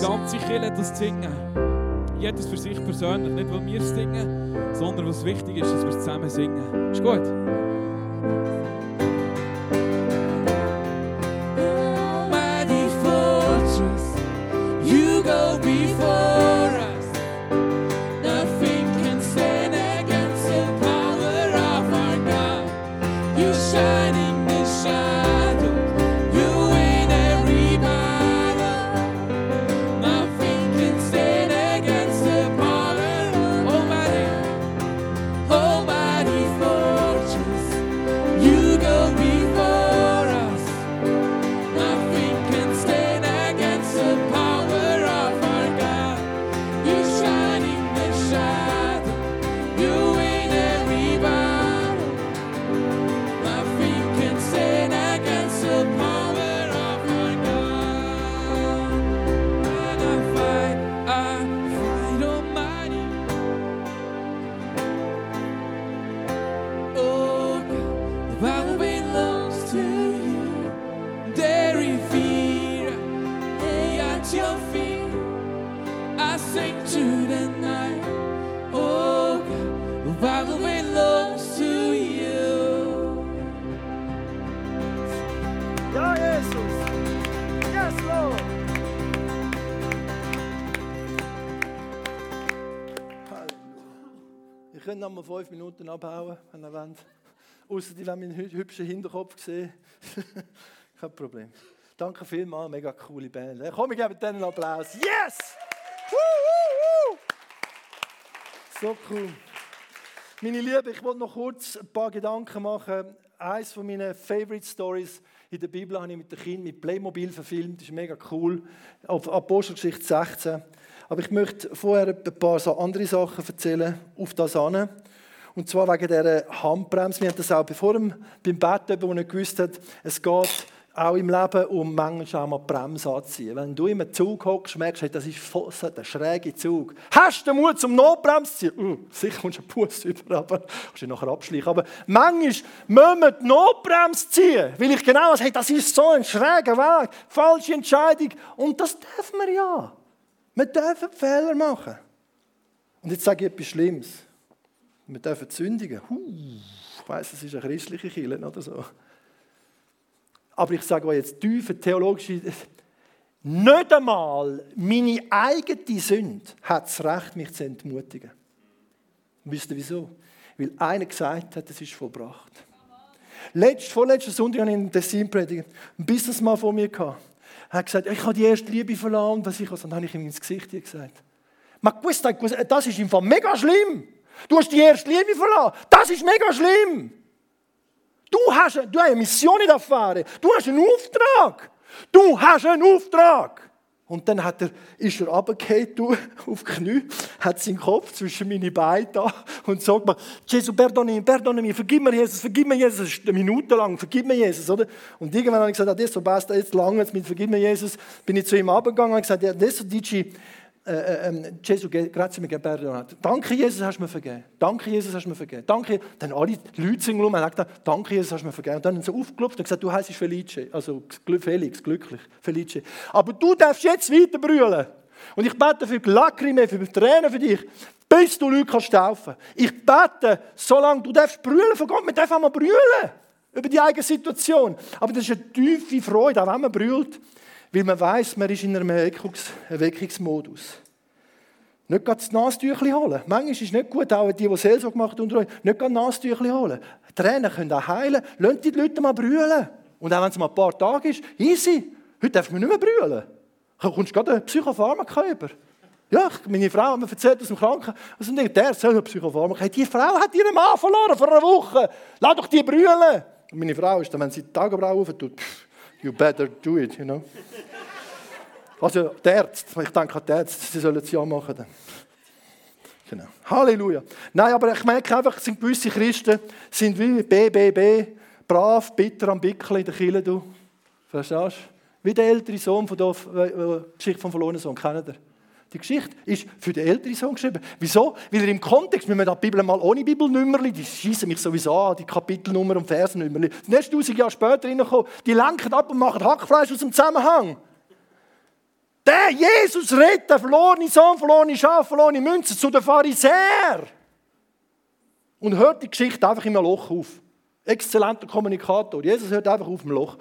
die ganze Kirche das singen. Jedes für sich persönlich. Nicht, weil wir es singen, sondern was wichtig ist, dass wir es zusammen singen. Ist gut? Sing to the night. Oh, the battle belongs to you. Ja, Jesus. Yes, Lord. Halleluja. Ihr könnt noch mal fünf Minuten abhauen, wenn ihr wollt. Außer die wollen meinen hü- hübschen Hinterkopf sehen. Kein Problem. Danke vielmals, mega coole Band. Komm, ich gebe denen einen Applaus. Yes! So cool. Meine Liebe, ich wollte noch kurz ein paar Gedanken machen. Eines von meinen Favorite Stories in der Bibel habe ich mit den Kindern mit Playmobil verfilmt. Das ist mega cool. Auf Apostelgeschichte 16. Aber ich möchte vorher ein paar so andere Sachen erzählen, auf das an. Und zwar wegen dieser Handbremse. Wir haben das auch bevor beim Bett, wo nicht gewusst hat, es geht auch im Leben um manchmal mal die Bremse anziehen. Wenn du einem Zug hockst, merkst du, hey, das ist so der schräge Zug. Hast du den Mut zum Notbremse ziehen? Uh, sicher kommst du einen Bus über, aber kannst du nachher abschleichen. Aber manchmal müssen wir die Notbremse ziehen, weil ich genau weiß, hey, das ist so ein schräger Weg, falsche Entscheidung. Und das dürfen wir ja. Wir dürfen Fehler machen. Und jetzt sage ich etwas Schlimmes. Wir dürfen sündigen. Huh, ich weiss, es ist eine christliche Kirche oder so. Aber ich sage euch jetzt tiefe theologische. Nicht einmal meine eigene Sünde hat das Recht, mich zu entmutigen. Wisst ihr wieso? Weil einer gesagt hat, es ist vollbracht. Letzt, vorletzten Sonntag hatte ich in Tessin predigt. Ein Businessmann vor mir. Gehabt. Er hat gesagt, ich habe die erste Liebe verloren. Was ich was. Dann habe ich ihm ins Gesicht gesagt. Man gewusst, das ist im Fall mega schlimm. Du hast die erste Liebe verloren. Das ist mega schlimm. Du hast, du hast eine Mission in Affäre. Du hast einen Auftrag. Du hast einen Auftrag. Und dann hat er, ist er runtergefallen, auf die Knie, hat seinen Kopf zwischen meine Beine da und sagt mir, Jesus, perdone, perdone mir, vergib mir Jesus, vergib mir Jesus. Das ist eine Minute lang, vergib mir Jesus, oder? Und irgendwann habe ich gesagt, adesso basta, jetzt lang, jetzt mit vergib mir Jesus, bin ich zu ihm runtergegangen und gesagt, adesso dici, äh, äh, Gesù, grazie mille perdonato. Danke, Jesus, hast du mir vergeben. Danke, Jesus, hast du mir vergeben. Danke. Dann alle die Leute sind rum und haben gesagt, danke, Jesus, hast du mir vergeben. Und dann haben sie aufgeklopft und gesagt, du heißt Felice. Also Felix, glücklich, Felice. Aber du darfst jetzt weiter brüllen. Und ich bete für Lacrime, für Tränen für dich, bis du Leute kannst taufen. Ich bete, solange du darfst brüllen von Gott, dürfen auch mal brüllen über die eigene Situation. Aber das ist eine tiefe Freude, auch wenn man brüllt. Weil man weiß, man ist in einem Erweckungs Erweckungsmodus. Nicht gerade das Nasentüchli holen. Manchmal ist es nicht gut, auch die, die Seelsorge machen unter euch, nicht gerade das Nasentüchli holen. Tränen können auch heilen. Lasst die Leute mal brüllen. Und auch wenn es mal ein paar Tage ist, easy. Heute darf man nicht mehr brüllen. Du kommst gerade einen Psychopharmaka über. Ja, meine Frau hat mir erzählt aus dem Krankenhaus, und der soll einen Psychopharmaka. Die Frau hat ihren Mann verloren vor einer Woche. Lass doch die brüllen. Und meine Frau ist dann, wenn sie die Augenbrauen auftut, you better do it, you know. Also der Ärzte, ich denke an die Ärzte, sie sollen es ja machen. Dann. Genau. Halleluja. Nein, aber ich merke einfach, es sind gewisse Christen, sind wie BBB, brav, bitter am Bickeln in der Kirche, du. Verstehst du? Wie der ältere Sohn von der äh, Geschichte vom verlorenen Sohn, kennt ihr? Die Geschichte ist für den älteren Sohn geschrieben. Wieso? Weil er im Kontext, wenn wir die Bibel mal ohne Bibelnummerli, die schießen mich sowieso an, die Kapitelnummer und Versennummerli. Das nächste tausend Jahre später reinkommen, die lenken ab und machen Hackfleisch aus dem Zusammenhang. Der Jesus redet, der verlorene Sohn, verlorene Schaf, verlorene Münzen zu den Pharisäern. Und hört die Geschichte einfach in einem Loch auf. Exzellenter Kommunikator. Jesus hört einfach auf dem Loch.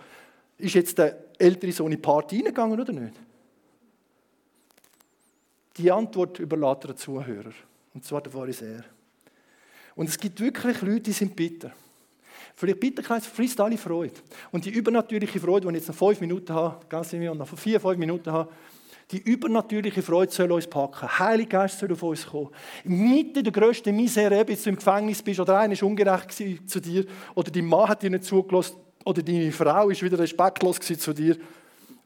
Ist jetzt der ältere Sohn in die Party reingegangen oder nicht? Die Antwort überlässt er Zuhörer. Und zwar der Pharisäer. Und es gibt wirklich Leute, die sind bitter. Vielleicht Bitterkeit frisst alle Freude. Und die übernatürliche Freude, die ich jetzt noch fünf Minuten habe, ganz und noch vier, fünf Minuten habe, die übernatürliche Freude soll uns packen. Heilige Geist soll auf uns kommen. Mitten der grössten Misere, bis du im Gefängnis bist oder einer ist ungerecht zu dir oder dein Mann hat dir nicht zugelassen oder deine Frau ist wieder respektlos zu dir.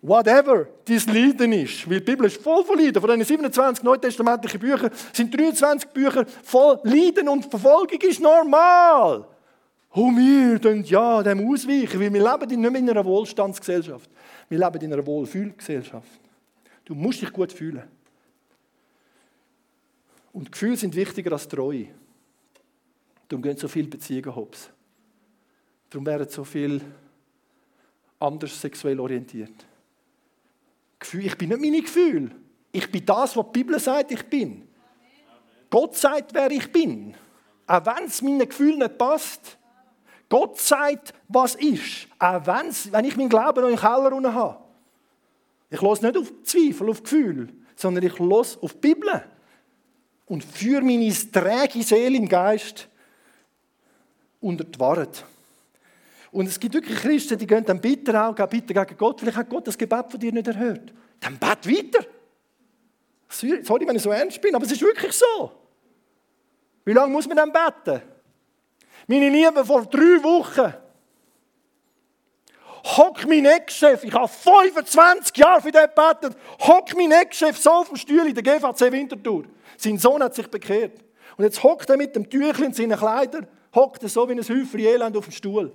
Whatever dein Leiden ist, weil die Bibel ist voll von Leiden. Von diesen 27 neutestamentlichen Büchern sind 23 Bücher voll Leiden und Verfolgung ist normal. Und wir tun ja dem ausweichen, weil wir leben nicht mehr in einer Wohlstandsgesellschaft. Wir leben in einer Wohlfühlgesellschaft. Du musst dich gut fühlen. Und Gefühle sind wichtiger als Treue. Darum gehen so viele Beziehungen hops. Darum werden so viele anders sexuell orientiert. Gefühl, ich bin nicht meine Gefühle. Ich bin das, was die Bibel sagt, ich bin. Amen. Gott sagt, wer ich bin. Auch wenn es meinen Gefühlen nicht passt. Gott sagt, was ist. Auch wenn ich meinen Glauben noch im Keller unten habe. Ich lasse nicht auf Zweifel, auf Gefühl, sondern ich lasse auf die Bibel und führe meine träge Seele im Geist unter die Wahrheit. Und es gibt wirklich Christen, die gehen dann bitter auch, bitter gegen Gott. Vielleicht hat Gott das Gebet von dir nicht erhört. Dann bet weiter. Sorry, wenn ich so ernst bin, aber es ist wirklich so. Wie lange muss man dann beten? Meine Lieben, vor drei Wochen hock mein Ex-Chef, ich habe 25 Jahre für den gebetet, hock mein Ex-Chef so auf dem Stuhl in der GVC Winterthur. Sein Sohn hat sich bekehrt. Und jetzt hockt er mit dem Tüchlein in seinen Kleidern, hockt er so wie ein Häufchen Elend auf dem Stuhl.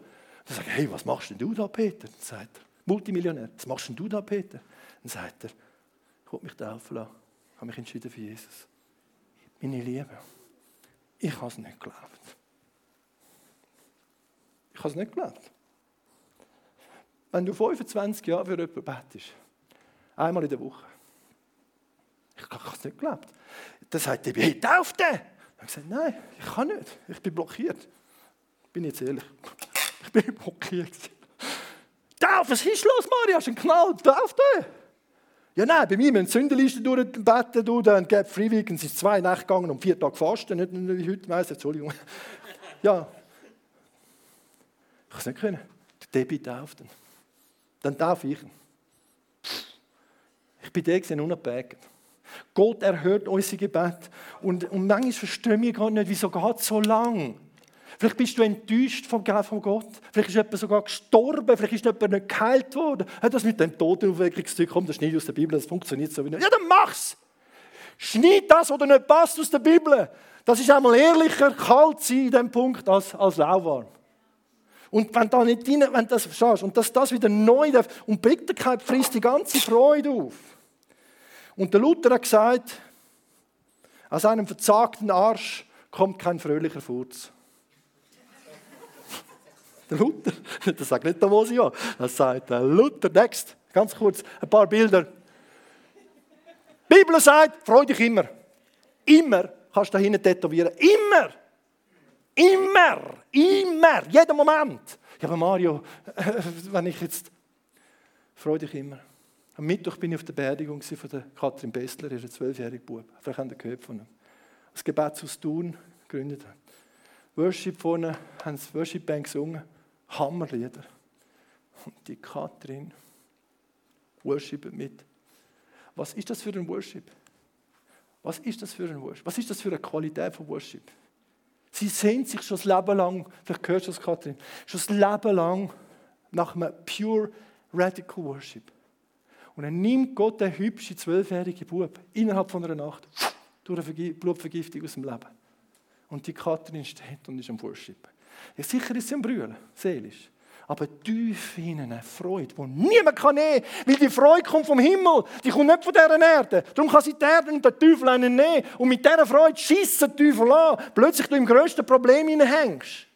Dann sage ich, hey, was machst denn du da, Peter? Dann sagt er, Multimillionär, was machst denn du da, Peter? Dann sagt er, ich will mich taufen lassen. Habe mich entschieden für Jesus. Meine Liebe, ich habe es nicht geglaubt. Ich habe es nicht geglaubt. Wenn du 25 Jahre für jemanden betest, einmal in der Woche, ich habe es nicht geglaubt. Dann sagt er, hey, tauf den! Ich habe gesagt, nein, ich kann nicht. Ich bin blockiert. Bin jetzt ehrlich. Ich bin blockiert. Tauf, was ist los, Maria? Hast du einen Knall? Tauf den! Ja, nein, bei mir müssen Sündenlisten durchbeten, du, dann gibt Free Weekends, ist zwei Nächte gegangen und vier Tage fasten, nicht wie heute, weiss, Entschuldigung. Ja. Ich kann es nicht können. Der Debbie tauft ihn. Dann darf ich ihn. Ich bin der gesehen unabhängig. Gott erhört unsere Gebet. Und, und manchmal verstehen wir gar nicht, wieso geht es so lang. Vielleicht bist du enttäuscht vom, von Gott. Vielleicht ist jemand sogar gestorben. Vielleicht ist jemand nicht geheilt worden. Hat das mit dem Totenaufweckungszeug, komm, das schneide aus der Bibel, das funktioniert so wie nicht. Ja, dann mach's! Schneid das, was nicht passt aus der Bibel. Das ist einmal ehrlicher, kalt sein in diesem Punkt als, als lauwarm. Und wenn da nicht rein, wenn das verstehst, und dass das wieder neu darf, und Bitterkeit frisst die ganze Freude auf. Und der Luther hat gesagt, aus einem verzagten Arsch kommt kein fröhlicher Furz. Der Luther, das sagt nicht der Mosio, das sagt der Luther. Next, ganz kurz, ein paar Bilder. Die Bibel sagt, freu dich immer. Immer kannst du da hinten tätowieren. Immer. Immer, immer, jeden Moment. Ja, aber Mario, wenn ich jetzt. Freu dich immer. Am Mittwoch bin ich auf der Beerdigung von der Katrin Bessler, ihrer zwölfjährigen Bub. Vielleicht habt ihr gehört von ihm. Das Gebetshaus Thun gegründet hat. Worship vorne, haben sie Worship Band gesungen. Hammerlieder. Und die Katrin worshipet mit. Was ist das für ein Worship? Was ist das für ein Worship? Was ist das für eine Qualität von Worship? Sie sehnt sich schon das Leben lang, vielleicht hörst du das, Katrin, schon das Leben lang nach einem pure radical Worship. Und dann nimmt Gott den hübschen zwölfjährigen Bub innerhalb von einer Nacht durch eine Blutvergiftung aus dem Leben. Und die Katrin steht und ist am Worship. Ja, sicher ist sie am Brüllen, seelisch aber tief innen eine Freude, die niemand kann nehmen kann, weil die Freude kommt vom Himmel, die kommt nicht von dieser Erde. Darum kann sie die Erde und den Teufel einen nehmen und mit dieser Freude schießt der Teufel an, plötzlich du im grössten Problem hängst.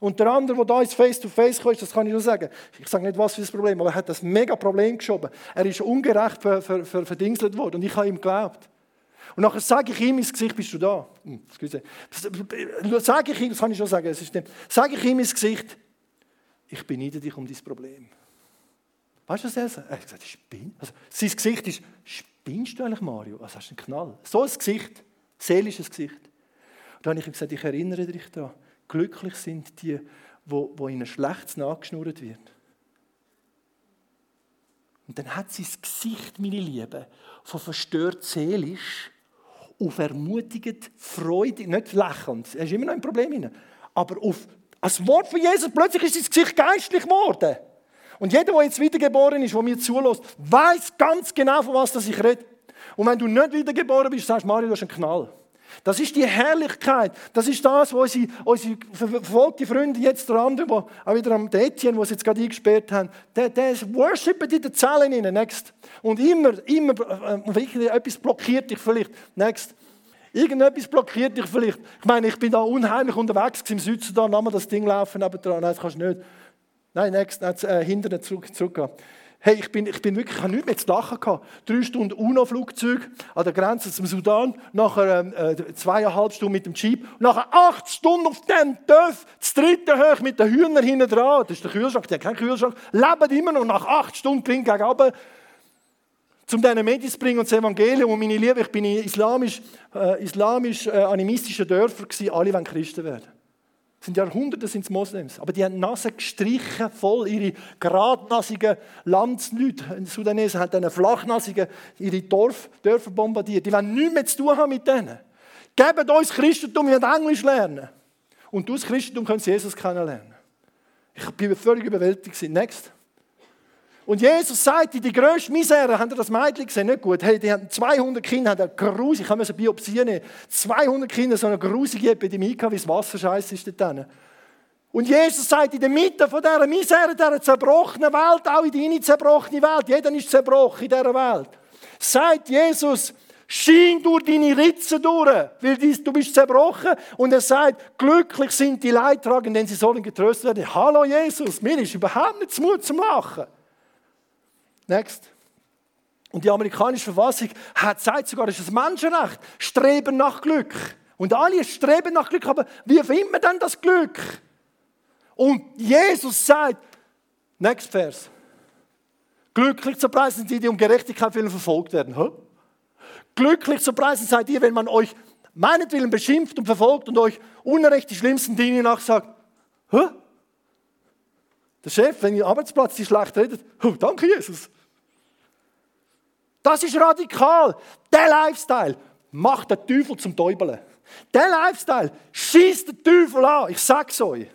Und der andere, der da ins Face-to-Face kam, das kann ich nur sagen, ich sage nicht, was für ein Problem, aber er hat das mega Problem geschoben. Er ist ungerecht ver, ver, ver, verdingselt worden und ich habe ihm geglaubt. Und nachher sage ich ihm ins Gesicht, bist du da? Hm. Sage ich ihm, das kann ich schon sagen, es ist nicht, sage ich ihm ins Gesicht, ich beneide dich um dein Problem. Weißt du, was er sagt? Er hat gesagt, spinn. Also, sein Gesicht ist, spinnst du eigentlich, Mario? Was hast du einen Knall? So ein Gesicht, seelisches Gesicht. Und dann habe ich ihm gesagt, ich erinnere dich daran, glücklich sind die, wo, wo ihnen Schlechtes nachgeschnurrt wird. Und dann hat sein Gesicht, meine Liebe, von verstört seelisch auf ermutigend, freudig, nicht lächelnd, er ist immer noch ein Problem hinein, aber auf das Wort von Jesus, plötzlich ist sein Gesicht geistlich geworden. Und jeder, der jetzt wiedergeboren ist, der mir zulässt, weiß ganz genau, von was ich rede. Und wenn du nicht wiedergeboren bist, sagst du, Mario, du hast einen Knall. Das ist die Herrlichkeit. Das ist das, was unsere, unsere verfolgte Freunde jetzt der andere, wo, auch wieder am Etienne, den sie jetzt gerade eingesperrt haben, der, der worshippet in den Zellen rein. Next. Und immer, immer, äh, etwas blockiert dich vielleicht. Next. Irgendetwas blockiert dich vielleicht. Ich meine, ich bin da unheimlich unterwegs im Südsudan, lass mal das Ding laufen nebendran. Nein, das kannst du nicht. Nein, next, äh, hinterher zurück, zurückgehen. Hey, ich bin, ich bin wirklich, ich habe nichts mehr zu lachen gehabt. Drei Stunden UNO-Flugzeug an der Grenze zum Sudan, nachher ähm, äh, zweieinhalb Stunden mit dem Jeep, nachher acht Stunden auf dem Dörf, das dritte hoch mit den Hühnern hinten dran. Das ist der Kühlschrank, der hat keinen Kühlschrank. Leben immer noch nach acht Stunden gegen runter, um diesen Medis zu bringen und das Evangelium. Und meine Liebe, ich bin in islamisch, äh, islamisch äh, animistischen Dörfern alle wollen Christen werden. Es sind Jahrhunderte sind Moslems, aber die haben Nase gestrichen, voll ihre geradnasigen Landsleute. Die Sudanesen haben dann flachnasigen ihre Dorf, Dörfer bombardiert. Die wollen nichts mehr zu tun haben mit denen. Gebt uns Christentum, wir wollen Englisch lernen. Und das Christentum können sie Jesus kennenlernen. Ich bin völlig überwältigt. Next. Und Jesus sagt, die grösste Misere, habt ihr das Mädchen gesehen? Nicht gut. Hey, die haben 200 Kinder, haben eine grusige, ich kann mir so Biopsie nehmen. 200 Kinder, so eine grusige Epidemie gehabt, wie das Wasser scheiße ist dort Und Jesus sagt, in der Mitte von dieser Misere, dieser zerbrochenen Welt, auch in deine zerbrochene Welt, jeder ist zerbrochen in dieser Welt, sagt Jesus, schien durch deine Ritze durch, weil du bist zerbrochen. Und er sagt, glücklich sind die Leidtragenden, denn sie sollen getröstet werden. Hallo Jesus, mir ist überhaupt nicht Mut zum Lachen. Next. Und die amerikanische Verfassung hat sagt sogar, es ist ein Menschenrecht, Streben nach Glück. Und alle streben nach Glück, aber wie findet man denn das Glück? Und Jesus sagt, next Vers, glücklich zu preisen sind die, die um Gerechtigkeit willen verfolgt werden. Hä? Glücklich zu preisen seid ihr, wenn man euch meinetwillen beschimpft und verfolgt und euch unrecht die schlimmsten Dinge nachsagt. Hä? Der Chef, wenn ihr Arbeitsplatz die schlecht redet, oh, danke Jesus. Das ist radikal. Der Lifestyle macht den Teufel zum Teufel. Der Lifestyle schießt den Teufel an. Ich sag's euch.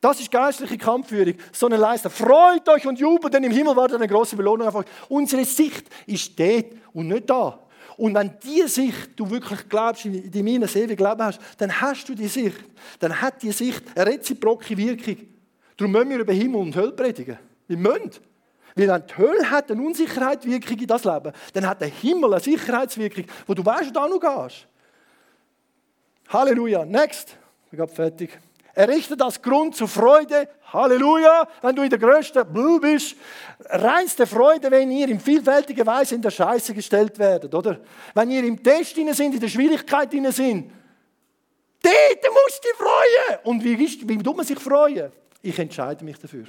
Das ist geistliche Kampfführung. So eine Leiste. Freut euch und jubelt, denn im Himmel wartet eine große Belohnung auf euch. Unsere Sicht ist dort und nicht da. Und wenn diese Sicht du wirklich glaubst, in meines ewigen Leben hast, dann hast du die Sicht. Dann hat die Sicht eine reziproke Wirkung. Darum müssen wir über Himmel und Hölle predigen. Wir müssen. Weil wenn die Hölle hat eine Unsicherheitswirkung in das Leben, dann hat der Himmel eine Sicherheitswirkung, wo du weißt, wo du noch gehst. Halleluja. Next. Ich bin fertig. Errichte das Grund zur Freude. Halleluja. Wenn du in der größten Blue bist. Reinste Freude, wenn ihr in vielfältiger Weise in der Scheiße gestellt werdet, oder? Wenn ihr im Test sind, in der Schwierigkeit sind. Dort musst du dich freuen. Und wie, wie tut man sich freuen? Ich entscheide mich dafür.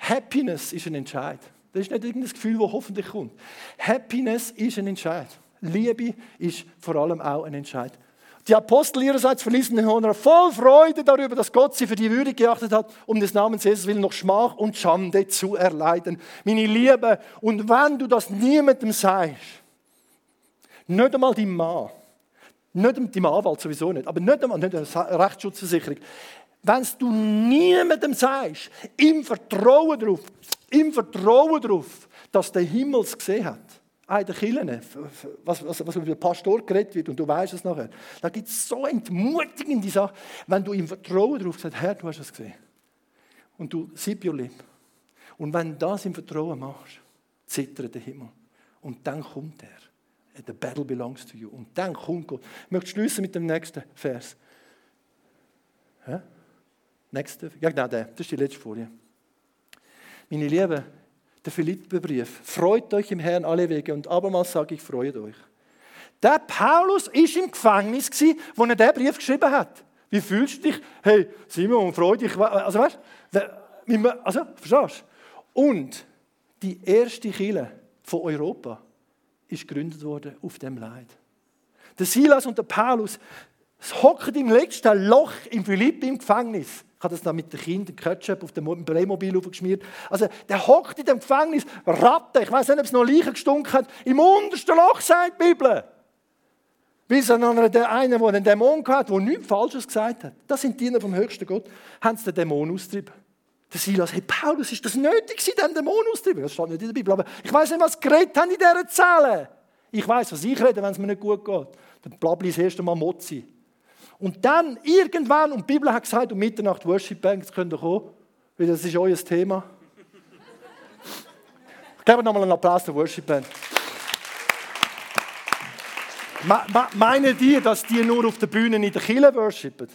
Happiness ist ein Entscheid. Das ist nicht irgendein Gefühl, das hoffentlich kommt. Happiness ist ein Entscheid. Liebe ist vor allem auch ein Entscheid. Die Apostel ihrerseits verließen den Honor voll Freude darüber, dass Gott sie für die Würde geachtet hat, um des Namens Jesus willen noch Schmach und Schande zu erleiden. Meine Liebe, und wenn du das niemandem sagst, nicht einmal deinem Mann, nicht deinem Anwalt sowieso nicht, aber nicht einmal, nicht eine Rechtsschutzversicherung, wenn du niemandem sagst, im Vertrauen darauf, im Vertrauen darauf, dass der Himmel es gesehen hat, in den Kirchen, was, was, was über den Pastor geredet wird, und du weißt es nachher, da gibt es so entmutigende Sachen, wenn du im Vertrauen darauf sagst, Herr, du hast es gesehen. Und du sieb your lip. Und wenn du das im Vertrauen machst, zittert der Himmel. Und dann kommt er. The battle belongs to you. Und dann kommt Gott. Ich möchte schließen mit dem nächsten Vers. Ja? Nächste. Ja, genau der. Das ist die letzte Folie. Meine Lieben, der Philipperbrief. Freut euch im Herrn alle Wege. Und abermals sage ich, freut euch. Der Paulus war im Gefängnis, wo er diesen Brief geschrieben hat. Wie fühlst du dich? Hey, Simon, freu dich. Also, weißt du? Also, verstehst du? Und die erste Kirche von Europa ist gegründet worden auf dem Leid. Der Silas und der Paulus hocken im letzten Loch im Philipp im Gefängnis. Ich habe das dann mit den Kindern Ketchup auf dem Playmobil aufgeschmiert. Also, der hockt in dem Gefängnis, Ratte, ich weiß nicht, ob es noch Leichen gestunken hat, im untersten Loch, sagt die Bibel. Bis an der eine, der einen Dämon hat, der nichts Falsches gesagt hat. Das sind Diener vom höchsten Gott, haben sie den Dämon austrieben. Der Silas, hey Paulus, ist das nötig, den Dämon austrieben? Das steht nicht in der Bibel. Aber ich weiß nicht, was geredet haben in dieser Zelle. Ich weiß, was ich rede, wenn es mir nicht gut geht. Dann blabli ich das erste Mal Mozzi. Und dann irgendwann, und die Bibel hat gesagt, um Mitternacht Worship jetzt könnt ihr kommen, weil das ist euer Thema. Geben wir nochmal einen Applaus der Worship Band. Meinen die, dass die nur auf der Bühne in der Kirche worshipen?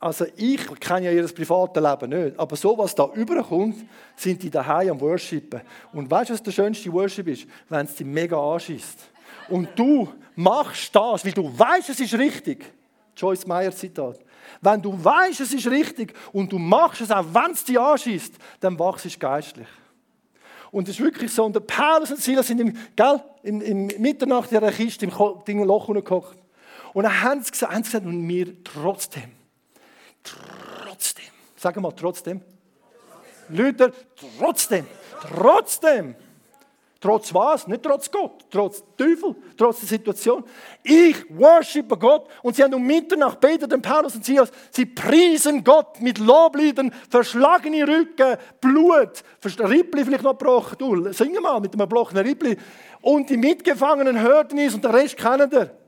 Also ich kenne ja ihr privates Leben nicht, aber so was da überkommt, sind die daheim am Worshipen. Und weißt du, was der schönste Worship ist? Wenn es dich mega anschießt. Und du machst das, weil du weißt, es ist richtig. Joyce Meyer Zitat. Wenn du weißt, es ist richtig und du machst es, auch wenn es dich anschießt, dann wachst du geistlich. Und es ist wirklich so. Und der Paulus und Silas sind im, gell, in, in Mitternacht in einer Kiste im Loch gekocht. Und dann haben sie gesagt, haben sie gesagt und wir trotzdem, trotzdem, wir mal trotzdem, Leute, trotzdem, trotzdem Trotz was? Nicht trotz Gott, trotz Teufel, trotz der Situation. Ich worshipe Gott und sie haben um Mitternacht betet den Paulus und Silas. Sie priesen Gott mit Lobliedern, verschlagene Rücken, Blut, Rippli vielleicht noch gebrochen. Du, sing mal mit einem gebrochenen Rippli. Und die Mitgefangenen hörten es und der Rest kennen ihr.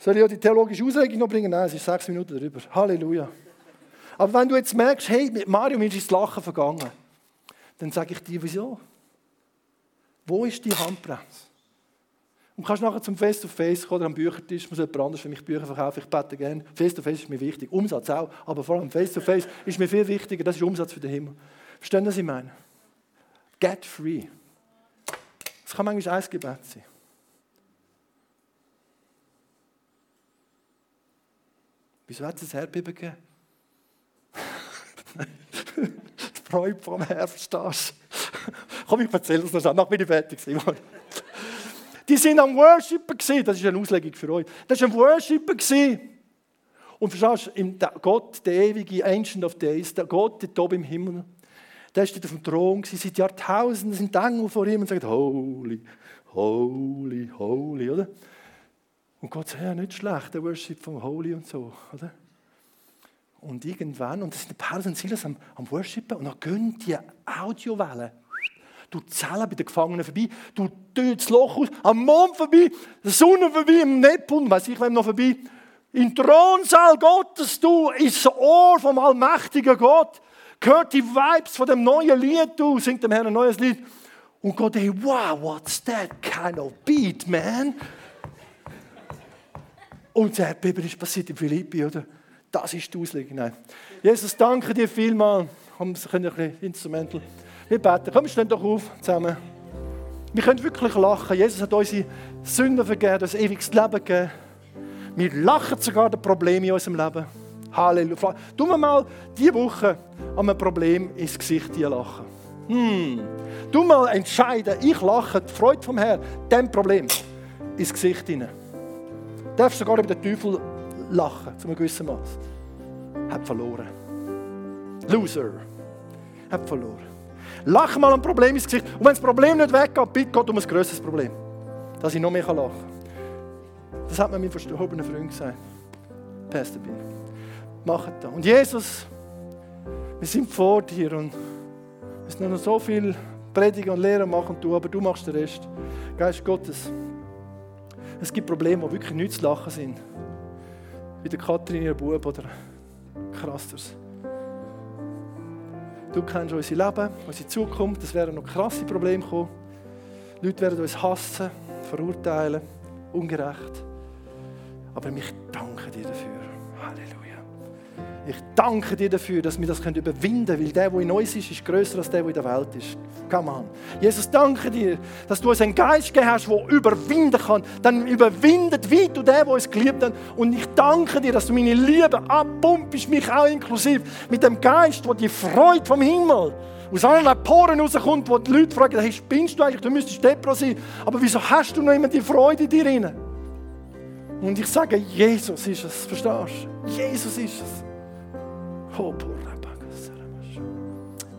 Soll ich auch die theologische Auslegung noch bringen? Nein, es ist sechs Minuten darüber. Halleluja. Aber wenn du jetzt merkst, hey, mit Mario, ist das Lachen vergangen, dann sage ich dir, wieso? Wo ist die Handbremse? Und kannst nachher zum Face-to-Face kommen oder am Büchertisch, muss jemand anders für mich Bücher verkaufen, ich bete gerne. Face-to-Face ist mir wichtig, Umsatz auch, aber vor allem Face-to-Face ist mir viel wichtiger, das ist Umsatz für den Himmel. Verstehen Sie, was ich meine? Get free. Das kann manchmal ein Gebet sein. Wieso hat es ein Erdbeben gegeben? die Freude vom verstehst du? Komm, ich erzähle das noch, nachdem ich fertig war. Die sind am Worshipen. Das ist eine Auslegung für euch. Das war ein Worshipen. Und verstehst du, Gott, der ewige Ancient of Days, der Gott, der oben im Himmel, der steht auf dem Thron. Seit Jahrtausenden sind Engel vor ihm und sagen, holy, holy, holy, oder? Und Gott sagt, ja, nicht schlecht, der Worship vom Holy und so, oder? Und irgendwann, und das sind Paulus und Silas am, am Worshipen, und dann gehen die Audiowellen du Zellen bei den Gefangenen vorbei, du das Loch aus, am Mond vorbei, der Sonne vorbei, im Neptun, weiß ich wem noch vorbei. Im Thronsaal Gottes, du, ins Ohr vom allmächtigen Gott, hört die Vibes von dem neuen Lied, du, singt dem Herrn ein neues Lied. Und Gott denkt, wow, what's that kind of beat, man? Und der Bibel ist passiert in Philippi, oder? Das ist die Auslegung. Nein. Jesus, danke dir vielmals. Haben Sie ein bisschen Instrumental. Wir beten. Komm, stehen doch auf zusammen. Wir können wirklich lachen. Jesus hat unsere Sünden vergeben, das ewiges Leben gegeben. Wir lachen sogar den Probleme in unserem Leben. Halleluja. Tun wir mal diese Woche an einem Problem ins Gesicht lachen. Hm. Du mal entscheiden, ich lache die Freude vom Herrn, dem Problem ins Gesicht hinein. Darfst sogar über den Teufel lachen, zu einem gewissen Maß. Hat verloren. Loser. Hat verloren. Lach mal ein Problem ins Gesicht. Und wenn das Problem nicht weggeht, bitte Gott um ein größeres Problem. Dass ich noch mehr lachen kann. Das hat mir mein verstorbener Freund gesagt. Pastor bin. Mach das. Und Jesus, wir sind vor dir und es ist noch so viel Predigen und Lehren machen du, aber du machst den Rest. Geist Gottes. Es gibt Probleme, die wirklich nicht zu lachen sind. Wie der Katrin, ihr Bub oder krasseres. Du kennst unser Leben, unsere Zukunft. Es werden noch krasse Probleme kommen. Leute werden uns hassen, verurteilen, ungerecht. Aber ich danke dir dafür. Halleluja. Ich danke dir dafür, dass wir das überwinden können, weil der, der in uns ist, ist größer als der, der in der Welt ist. Come on. Jesus, danke dir, dass du uns einen Geist gegeben hast, der überwinden kann. Dann überwindet wie du der, der uns geliebt hat. Und ich danke dir, dass du meine Liebe abpumpst, mich auch inklusiv, mit dem Geist, der die Freude vom Himmel aus allen Poren rauskommt, wo die Leute fragen, hey, spinnst du eigentlich, du müsstest Depro sein, aber wieso hast du noch immer die Freude in dir drin? Und ich sage, Jesus ist es, verstehst du? Jesus ist es.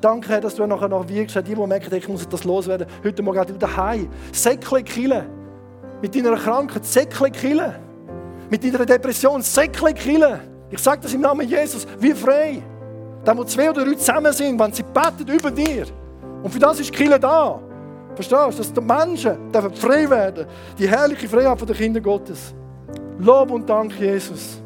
Danke, dass du nachher noch wirkst, die, die merken, ich muss das loswerden. Heute Morgen wieder daheim. Säckle killen. Mit deiner Krankheit, Säckle killen. Mit deiner Depression, Säckle killen. Ich sage das im Namen Jesus, wie frei. Da, wo zwei oder drei zusammen sind, wenn sie beten über dir. Und für das ist Kille da. Verstehst du? Dass die Menschen frei werden. Die herrliche Freiheit der Kinder Gottes. Lob und Dank, Jesus.